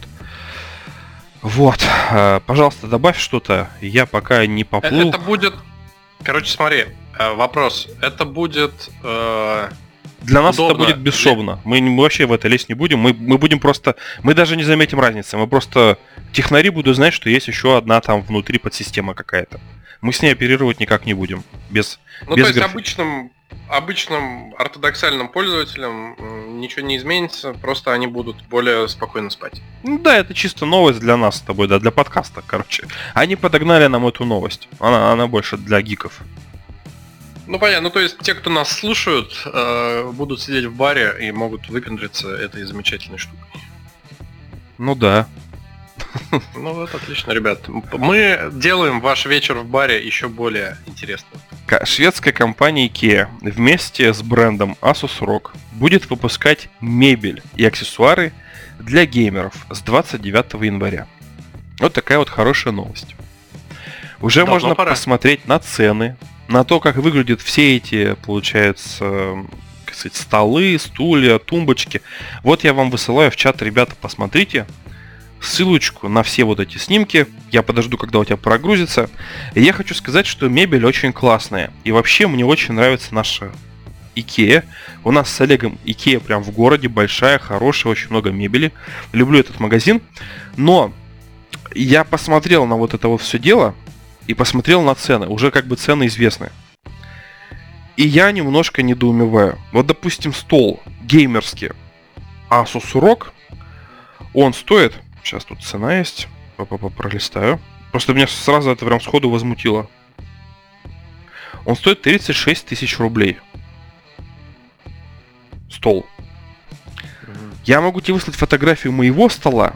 Вот. А, пожалуйста, добавь что-то. Я пока не поплыл. Это будет... Короче, смотри, вопрос. Это будет... Э... Для нас Удобно. это будет бесшовно. Мы, мы вообще в это лезть не будем. Мы, мы будем просто... Мы даже не заметим разницы. Мы просто... Технари будут знать, что есть еще одна там внутри подсистема какая-то. Мы с ней оперировать никак не будем. Без, ну, без то есть графи... обычным обычным ортодоксальным пользователям ничего не изменится, просто они будут более спокойно спать. Ну да, это чисто новость для нас с тобой, да, для подкаста, короче. Они подогнали нам эту новость. Она, она больше для гиков. Ну понятно, ну то есть те, кто нас слушают, э, будут сидеть в баре и могут выпендриться этой замечательной штукой. Ну да. Ну вот отлично, ребят. Мы делаем ваш вечер в баре еще более интересным. Шведская компания IKEA вместе с брендом Asus ROG будет выпускать мебель и аксессуары для геймеров с 29 января. Вот такая вот хорошая новость. Уже Давно можно пора. посмотреть на цены, на то, как выглядят все эти, получается, как сказать, столы, стулья, тумбочки. Вот я вам высылаю в чат, ребята, посмотрите ссылочку на все вот эти снимки. Я подожду, когда у тебя прогрузится. И я хочу сказать, что мебель очень классная. И вообще мне очень нравится наша Икея. У нас с Олегом Икея прям в городе, большая, хорошая, очень много мебели. Люблю этот магазин. Но я посмотрел на вот это вот все дело и посмотрел на цены. Уже как бы цены известны. И я немножко недоумеваю. Вот, допустим, стол геймерский Asus ROG, он стоит Сейчас тут цена есть. Папа пролистаю. Просто меня сразу это прям сходу возмутило. Он стоит 36 тысяч рублей. Стол. Я могу тебе выслать фотографию моего стола.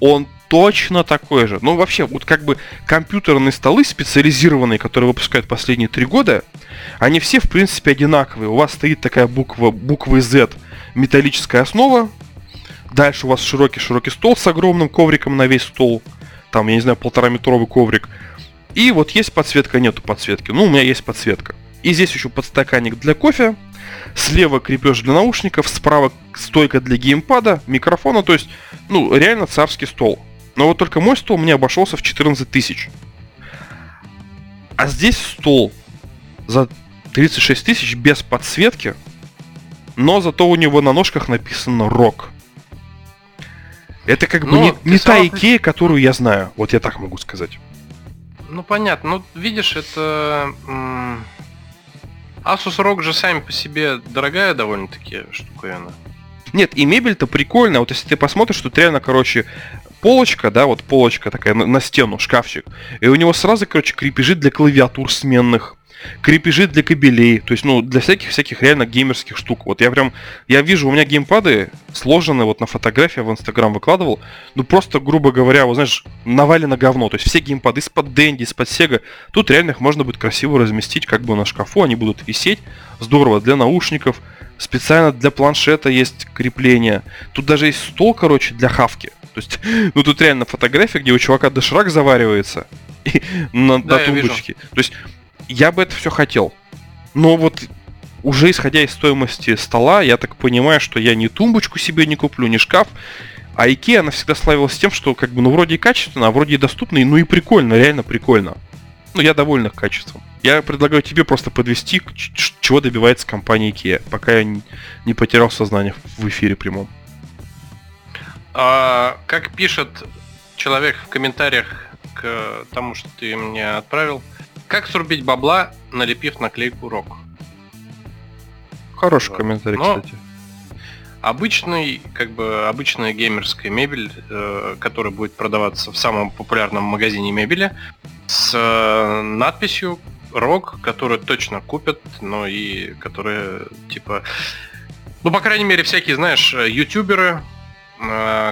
Он точно такой же. Ну, вообще, вот как бы компьютерные столы специализированные, которые выпускают последние три года, они все, в принципе, одинаковые. У вас стоит такая буква, буквы Z, металлическая основа, Дальше у вас широкий-широкий стол с огромным ковриком на весь стол. Там, я не знаю, полтора метровый коврик. И вот есть подсветка, нету подсветки. Ну, у меня есть подсветка. И здесь еще подстаканник для кофе. Слева крепеж для наушников, справа стойка для геймпада, микрофона. То есть, ну, реально царский стол. Но вот только мой стол мне обошелся в 14 тысяч. А здесь стол за 36 тысяч без подсветки, но зато у него на ножках написано «Рок». Это как бы не, не та Икея, которую я знаю. Вот я так могу сказать. Ну понятно. Ну, видишь, это... Asus ROG же сами по себе дорогая довольно-таки штуковина. Нет, и мебель-то прикольная. Вот если ты посмотришь, тут реально, короче, полочка, да, вот полочка такая на, на стену, шкафчик. И у него сразу, короче, крепежи для клавиатур сменных крепежи для кабелей, то есть, ну, для всяких-всяких реально геймерских штук. Вот я прям, я вижу, у меня геймпады сложены, вот на фотографии в Инстаграм выкладывал, ну, просто, грубо говоря, вот, знаешь, навалено говно. То есть все геймпады из-под Дэнди, из-под Сега, тут реально их можно будет красиво разместить как бы на шкафу, они будут висеть, здорово, для наушников, специально для планшета есть крепление. Тут даже есть стол, короче, для хавки. То есть, <laughs> ну тут реально фотография, где у чувака доширак заваривается <laughs> на, да, на тумбочке. То есть я бы это все хотел. Но вот уже исходя из стоимости стола, я так понимаю, что я ни тумбочку себе не куплю, ни шкаф. А IKEA, она всегда славилась тем, что как бы, ну, вроде и качественно, а вроде и доступно, и, ну и прикольно, реально прикольно. Ну, я доволен их качеством. Я предлагаю тебе просто подвести, чего добивается компания IKEA, пока я не потерял сознание в эфире прямом. А, как пишет человек в комментариях к тому, что ты мне отправил, как срубить бабла, налепив наклейку рок? Хороший вот. комментарий, Но кстати. Обычный, как бы обычная геймерская мебель, э, которая будет продаваться в самом популярном магазине мебели, с э, надписью рок, которую точно купят, но и которые типа, ну по крайней мере всякие, знаешь, ютуберы, Э,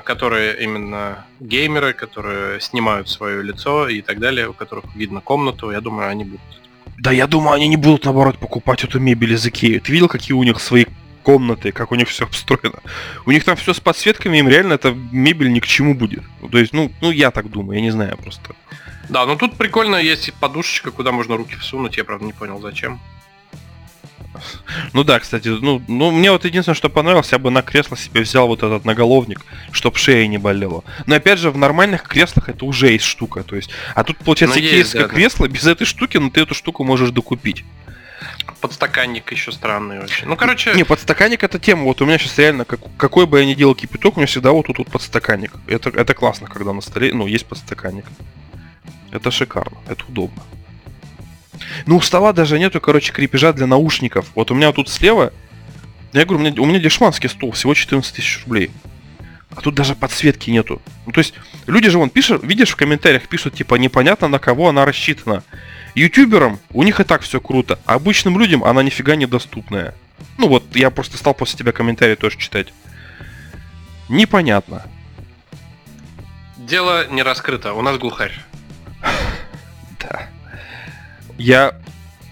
которые именно геймеры, которые снимают свое лицо и так далее, у которых видно комнату, я думаю, они будут Да я думаю, они не будут, наоборот, покупать эту мебель из Икеи. Ты видел, какие у них свои комнаты, как у них все обстроено? У них там все с подсветками, им реально эта мебель ни к чему будет. То есть, ну, ну я так думаю, я не знаю просто. Да, ну тут прикольно есть подушечка, куда можно руки всунуть, я правда не понял зачем. Ну да, кстати, ну, ну мне вот единственное, что понравилось, я бы на кресло себе взял вот этот наголовник, чтоб шея не болела. Но опять же, в нормальных креслах это уже есть штука, то есть. А тут получается Ну, есть, икеевское да, да. кресло без этой штуки, но ты эту штуку можешь докупить. Подстаканник еще странный очень. Ну, короче, Не, подстаканник это тема. Вот у меня сейчас реально, как, какой бы я ни делал кипяток, у меня всегда вот тут вот подстаканник. Это, это классно, когда на столе, ну, есть подстаканник. Это шикарно, это удобно. Ну, у стола даже нету, короче, крепежа для наушников. Вот у меня тут слева, я говорю, у меня, у меня дешманский стол, всего 14 тысяч рублей. А тут даже подсветки нету. Ну, то есть, люди же вон пишут, видишь, в комментариях пишут, типа, непонятно на кого она рассчитана. Ютуберам у них и так все круто, а обычным людям она нифига недоступная. Ну вот, я просто стал после тебя комментарии тоже читать. Непонятно. дело не раскрыто. У нас глухарь. <laughs> Да. Я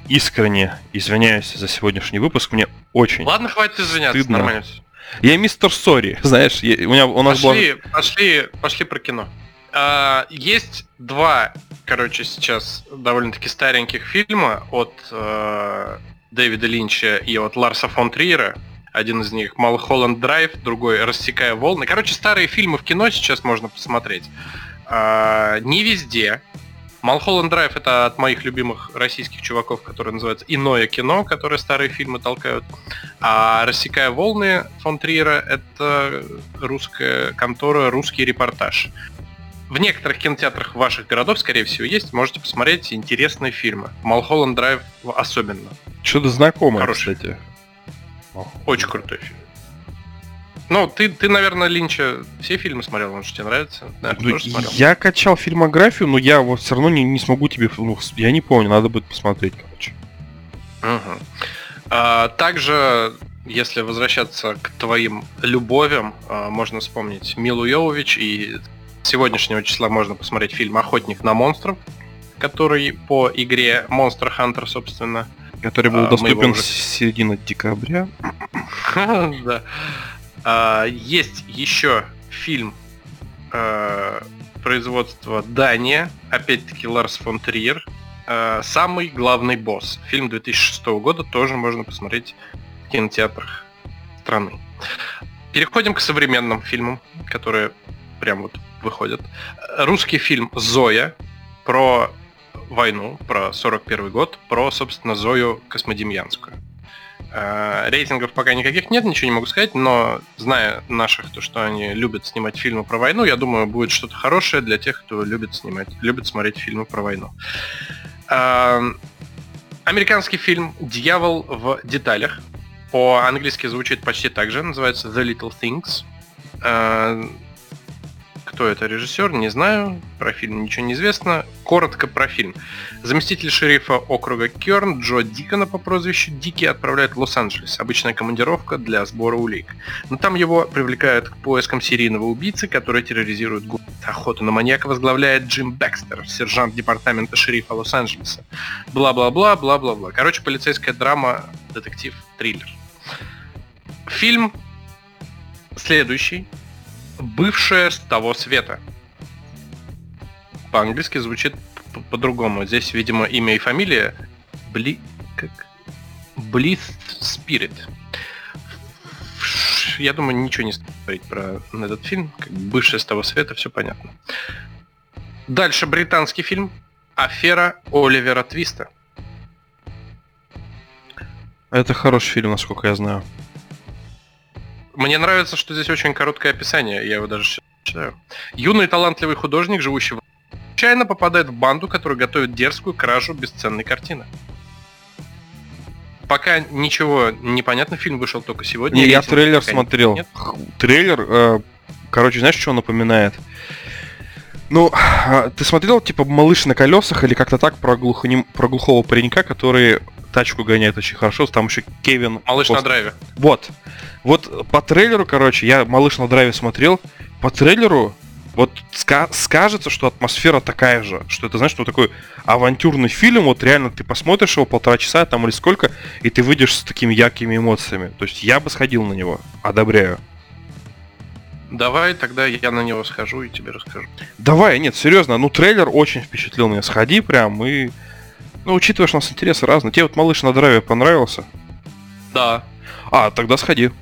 искренне извиняюсь за сегодняшний выпуск. Мне очень... Ладно, хватит извиняться, Стыдно. нормально. Я мистер Sorry, знаешь, я- у, меня, у нас была... Пошли, пошли, пошли про кино. А, есть два, короче, сейчас довольно-таки стареньких фильма от э, Дэвида Линча и от Ларса фон Триера. Один из них Малхолланд Драйв, другой Рассекая волны. Короче, старые фильмы в кино сейчас можно посмотреть. А, не везде. Малхолланд Драйв это от моих любимых российских чуваков, которые называются Иное кино, которые старые фильмы толкают. А Рассекая волны фон Триера это русская контора, русский репортаж. В некоторых кинотеатрах ваших городов, скорее всего, есть. Можете посмотреть интересные фильмы. Малхолланд Драйв особенно. Что-то знакомое, Хороший. кстати. Очень крутой фильм. Ну, ты, ты, наверное, Линча все фильмы смотрел, он же тебе нравится. Наверное, Ну, тоже смотрел. я качал фильмографию, но я вот все равно не, не смогу тебе... Ну, я не помню, надо будет посмотреть, короче. Мгм. А, также, если возвращаться к твоим любовям, а, можно вспомнить Милу Йовович, и с сегодняшнего числа можно посмотреть фильм «Охотник на монстров», который по игре Monster Hunter, собственно. Который был А, доступен уже- с середины декабря. <laughs> Да. А, Есть еще фильм э, производства Дания, опять-таки Ларс фон Триер, э, «Самый главный босс». Фильм 2006 года тоже можно посмотреть в кинотеатрах страны. Переходим к современным фильмам, которые прям вот выходят. Русский фильм «Зоя» про войну, про 41 год, про, собственно, Зою Космодемьянскую. Э, Рейтингов пока никаких нет, ничего не могу сказать, но зная наших, то, что они любят снимать фильмы про войну, я думаю, будет что-то хорошее для тех, кто любит снимать, любит смотреть фильмы про войну. Э, Американский фильм «Дьявол в деталях». По-английски звучит почти так же, называется The Little Things. Кто это режиссер, не знаю. Про фильм ничего не известно. Коротко про фильм. Заместитель шерифа округа Керн Джо Дикона по прозвищу Дики отправляет в Лос-Анджелес. Обычная командировка для сбора улик. Но там его привлекают к поискам серийного убийцы, который терроризирует город. Охоту на маньяка возглавляет Джим Бекстер, сержант департамента шерифа Лос-Анджелеса. Бла-бла-бла, бла-бла-бла. Короче, полицейская драма, детектив, триллер. Фильм следующий. Бывшая с того света. По-английски звучит по-другому. Здесь, видимо, имя и фамилия. Бли... Как? Близ Спирит. Я думаю, ничего не стоит говорить про этот фильм. Как бывшая с того света, все понятно. Дальше британский фильм. Афера Оливера Твиста. Это хороший фильм, насколько я знаю. Мне нравится, что здесь очень короткое описание, я его даже читаю. Юный талантливый художник, живущий в случайно попадает в банду, которая готовит дерзкую кражу бесценной картины. Пока ничего не понятно, фильм вышел только сегодня. Не, я трейлер смотрел. нет. Трейлер, э, короче, знаешь, что он напоминает? Ну, а, ты смотрел, типа, «Малыш на колесах» или как-то так про, глухонем- про глухого паренька, который тачку гоняет очень хорошо, там еще Кевин... Малыш на Кост- драйве. Вот. Вот по трейлеру, короче, я «Малыш на драйве» смотрел, по трейлеру вот ска- скажется, что атмосфера такая же, что это, знаешь, что такой авантюрный фильм, вот реально ты посмотришь его полтора часа там или сколько, и ты выйдешь с такими яркими эмоциями. То есть я бы сходил на него, одобряю. Давай тогда я на него схожу и тебе расскажу. Давай, нет, серьезно, ну трейлер очень впечатлил меня. Сходи прям и... Ну, учитывая, что у нас интересы разные. Тебе вот «Малыш на драйве» понравился? Да. А, тогда сходи.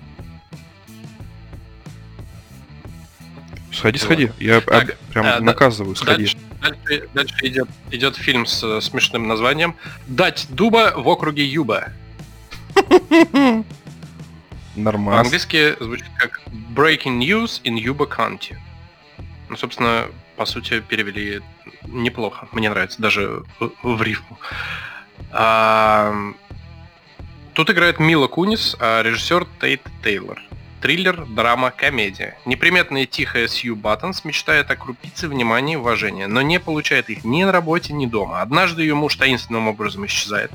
Сходи, сходи. Я Так, об- прям да- наказываю, сходи. Дальше, дальше- дальше идет, идет фильм с э, смешным названием «Дать дуба в округе Юба». Нормально. По-английски звучит как Breaking News in Yuba County. Ну, собственно, по сути, перевели неплохо. Мне нравится, даже в, в рифму. А, тут играет Мила Кунис, а режиссер Тейт Тейлор. Триллер, драма, комедия. Неприметная тихая Сью Баттонс мечтает о крупице внимания и уважения, но не получает их ни на работе, ни дома. Однажды ее муж таинственным образом исчезает.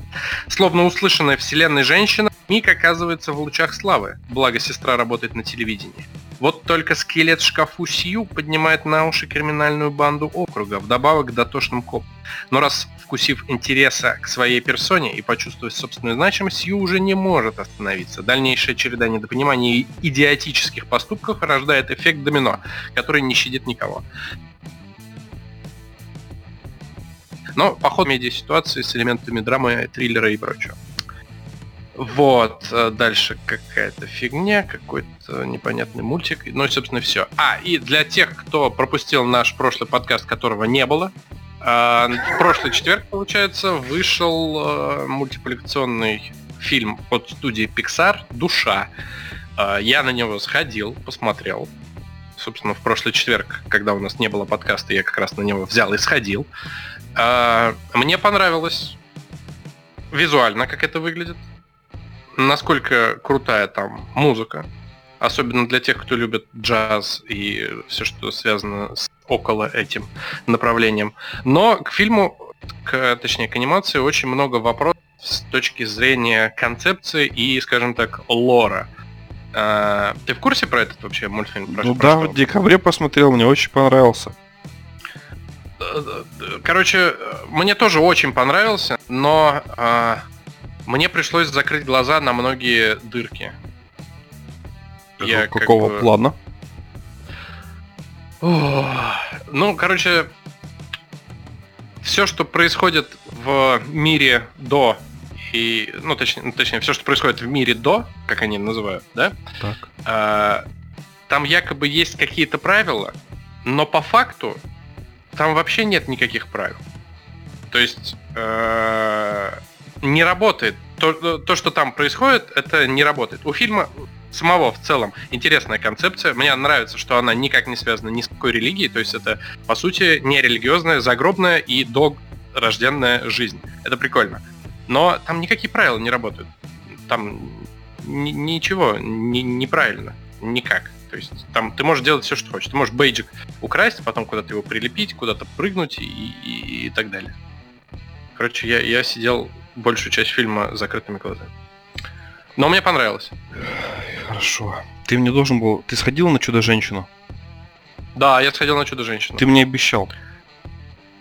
Словно услышанная вселенной женщина, Мик оказывается в лучах славы, благо сестра работает на телевидении. Вот только скелет в шкафу Сью поднимает на уши криминальную банду округа, вдобавок к дотошным копам. Но раз вкусив интереса к своей персоне и почувствовав собственную значимость, Сью уже не может остановиться. Дальнейшая череда недопониманий и идиотических поступков рождает эффект домино, который не щадит никого. Но по ходу медиа-ситуации с элементами драмы, триллера и прочего. Вот, э, дальше какая-то фигня, какой-то непонятный мультик. Ну и, собственно, все. А, и для тех, кто пропустил наш прошлый подкаст, которого не было, э, в прошлый четверг, получается, вышел э, мультипликационный фильм от студии Pixar «Душа». Э, Я на него сходил, посмотрел. Собственно, в прошлый четверг, когда у нас не было подкаста, я как раз на него взял и сходил. Э, Мне понравилось визуально, как это выглядит насколько крутая там музыка, особенно для тех, кто любит джаз и все, что связано с около этим направлением. Но к фильму, к, точнее к анимации, очень много вопросов с точки зрения концепции и, скажем так, лора. А, ты в курсе про этот вообще мультфильм? Про- Ну про да, что в декабре посмотрел, мне очень понравился. Короче, мне тоже очень понравился, но а, мне пришлось закрыть глаза на многие дырки. Я как Какого бы- плана? Ну, короче, все, что происходит в мире до и, ну, точнее, ну, точнее, все, что происходит в мире до, как они называют, да, Так. а, там якобы есть какие-то правила, но по факту там вообще нет никаких правил. То есть э, не работает. То, то, что там происходит, это не работает. У фильма самого в целом интересная концепция. Мне нравится, что она никак не связана ни с какой религией. То есть это, по сути, не религиозная, загробная и дорожденная жизнь. Это прикольно. Но там никакие правила не работают. Там ни- ничего не- неправильно. Никак. То есть там ты можешь делать все, что хочешь. Ты можешь бейджик украсть, потом куда-то его прилепить, куда-то прыгнуть и, и- и так далее. Короче, я, я сидел большую часть фильма с закрытыми глазами. Но мне понравилось. Хорошо. Ты мне должен был... Ты сходил на Чудо-женщину? Да, я сходил на Чудо-женщину. Ты мне обещал.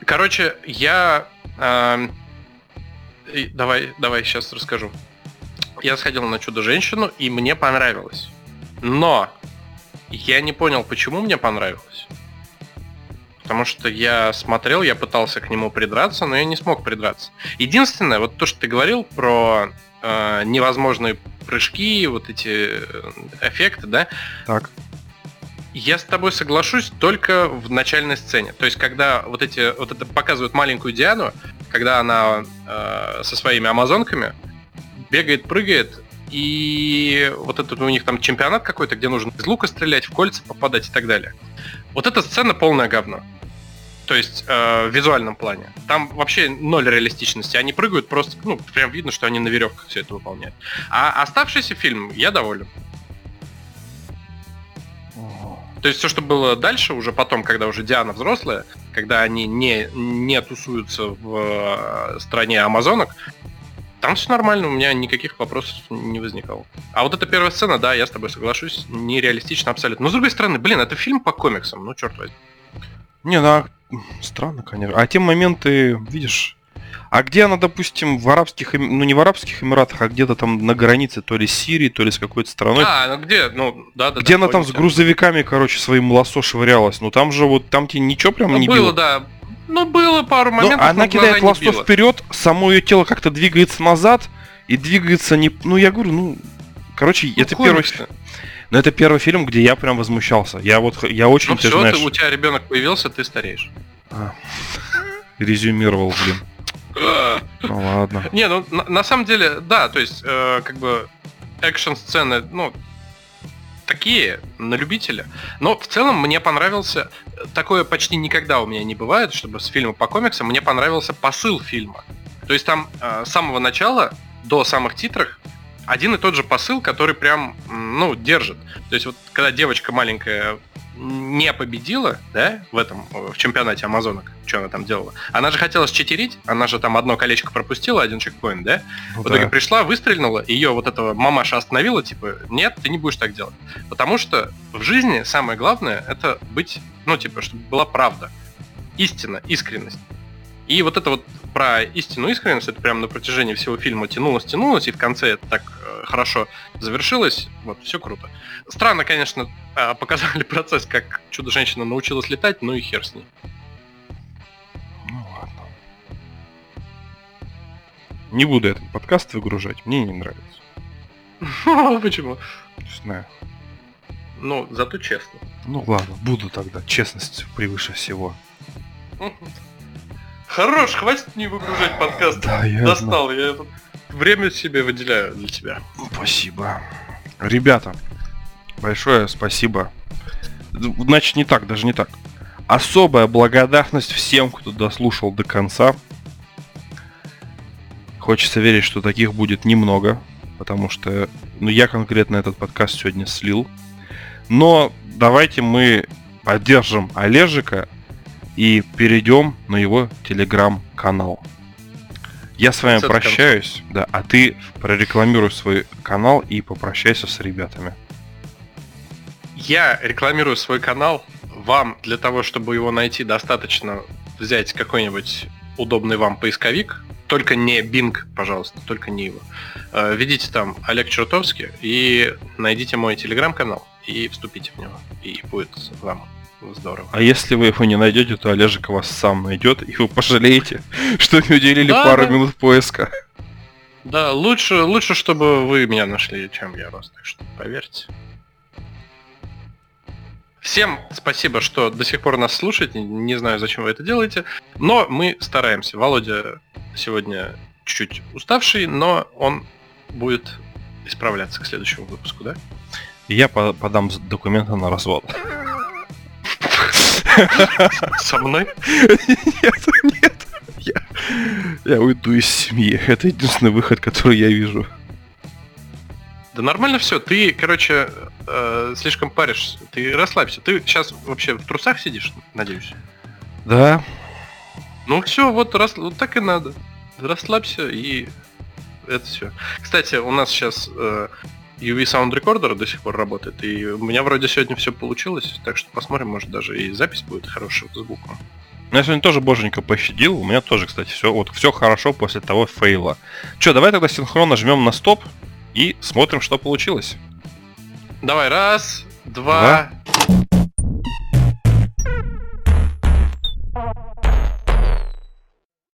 Короче, я... и давай, давай, сейчас расскажу. Я сходил на Чудо-женщину, и мне понравилось. Но я не понял, почему мне понравилось. Потому что я смотрел, я пытался к нему придраться, но я не смог придраться. Единственное, вот то, что ты говорил про э, невозможные прыжки, вот эти э, эффекты, да, Так. я с тобой соглашусь только в начальной сцене. То есть, когда вот эти вот это показывают маленькую Диану, когда она э, со своими амазонками бегает, прыгает, и вот этот у них там чемпионат какой-то, где нужно из лука стрелять, в кольца попадать и так далее. Вот эта сцена полное говно. То есть э, в визуальном плане. Там вообще ноль реалистичности. Они прыгают просто, ну, прям видно, что они на веревках все это выполняют. А оставшийся фильм я доволен. То есть все, что было дальше, уже потом, когда уже Диана взрослая, когда они не, не тусуются в э, стране амазонок, там все нормально, у меня никаких вопросов не возникало. А вот эта первая сцена, да, я с тобой соглашусь, нереалистично абсолютно. Но с другой стороны, блин, это фильм по комиксам, ну черт возьми. Не, ну, а, странно, конечно. А те моменты, видишь, а где она, допустим, в арабских, ну не в арабских Эмиратах, а где-то там на границе то ли с Сирией, то ли с какой-то страной, А, ну где? Ну, да, да. где да, она там с грузовиками, короче, своим лосо швырялась. Ну там же вот, там тебе ничего прям Ну, не было, било. да. Ну, было пару Ну, моментов, она но глаза кидает лосо вперед, само ее тело как-то двигается назад и двигается не... Ну, я говорю, ну... Короче, Ну, это первый... Но это первый фильм, где я прям возмущался. Я вот, я очень, Ну ты все, знаешь, у тебя ребенок появился, ты стареешь. а, резюмировал, блин. <laughs> Ну ладно. Не, ну на, на самом деле, да, то есть, э, как бы экшн-сцены, ну, такие, на любителя. Но в целом мне понравился, такое почти никогда у меня не бывает, чтобы с фильма по комиксам, мне понравился посыл фильма. То есть там э, с самого начала до самых титров один и тот же посыл, который прям, ну, держит. То есть вот когда девочка маленькая не победила, да, в этом, э, в чемпионате Амазонок, что она там делала, она же хотела счетерить, она же там одно колечко пропустила, один чекпоинт, да? Ну В итоге да. пришла, выстрельнула, ее вот этого мамаша остановила, типа, нет, ты не будешь так делать. Потому что в жизни самое главное это быть, ну, типа, чтобы была правда. Истина, искренность. И вот это вот про истину искренность, это прям на протяжении всего фильма тянулось, тянулось, и в конце это так э, хорошо завершилось. Вот, все круто. Странно, конечно, э, показали <laughs> процесс, как чудо-женщина научилась летать, ну и хер с ней. Ну ладно. Не буду этот подкаст выгружать, мне не нравится. <laughs> Почему? Не знаю. Ну, зато честно. Ну ладно, буду тогда. Честность превыше всего. <laughs> Хорош, хватит не выгружать подкаст. Да, я Достал, я тут время себе выделяю для тебя. Спасибо. Ребята, большое спасибо. Значит, не так, даже не так. Особая благодарность всем, кто дослушал до конца. Хочется верить, что таких будет немного, потому что, ну, я конкретно этот подкаст сегодня слил. Но давайте мы поддержим Олежика и перейдем на его телеграм-канал. Я с вами прощаюсь, да, а ты прорекламируй свой канал и попрощайся с ребятами. Я рекламирую свой канал. Вам для того, чтобы его найти, достаточно взять какой-нибудь удобный вам поисковик. Только не Bing, пожалуйста, только не его. Э, Введите там Олег Чертовский и найдите мой телеграм-канал и вступите в него. И будет вам здорово. А если вы его не найдете, то Олежик вас сам найдет, и вы пожалеете, <laughs> что не уделили Да, пару да. минут поиска. Да, лучше, лучше, чтобы вы меня нашли, чем я вас, так что поверьте. Всем спасибо, что до сих пор нас слушаете. Не знаю, зачем вы это делаете, но мы стараемся. Володя сегодня чуть уставший, но он будет исправляться к следующему выпуску, да? Я по- подам документы на развод. <laughs> Со мной? Нет, нет. Я, я уйду из семьи. Это единственный выход, который я вижу. Да нормально все. Ты, короче, э, слишком паришься. Ты расслабься. Ты сейчас вообще в трусах сидишь, надеюсь? Да, Ну все, вот, рас... вот так и надо. Расслабься и это все. Кстати, у нас сейчас э, UV Sound Recorder до сих пор работает, и у меня вроде сегодня все получилось, так что посмотрим, может даже и запись будет хорошая звука. Ну, Я сегодня тоже боженька пощадил. У меня тоже, кстати, все вот все хорошо после того фейла. Че, давай тогда синхронно жмем на стоп и смотрим, что получилось. Давай, раз, два,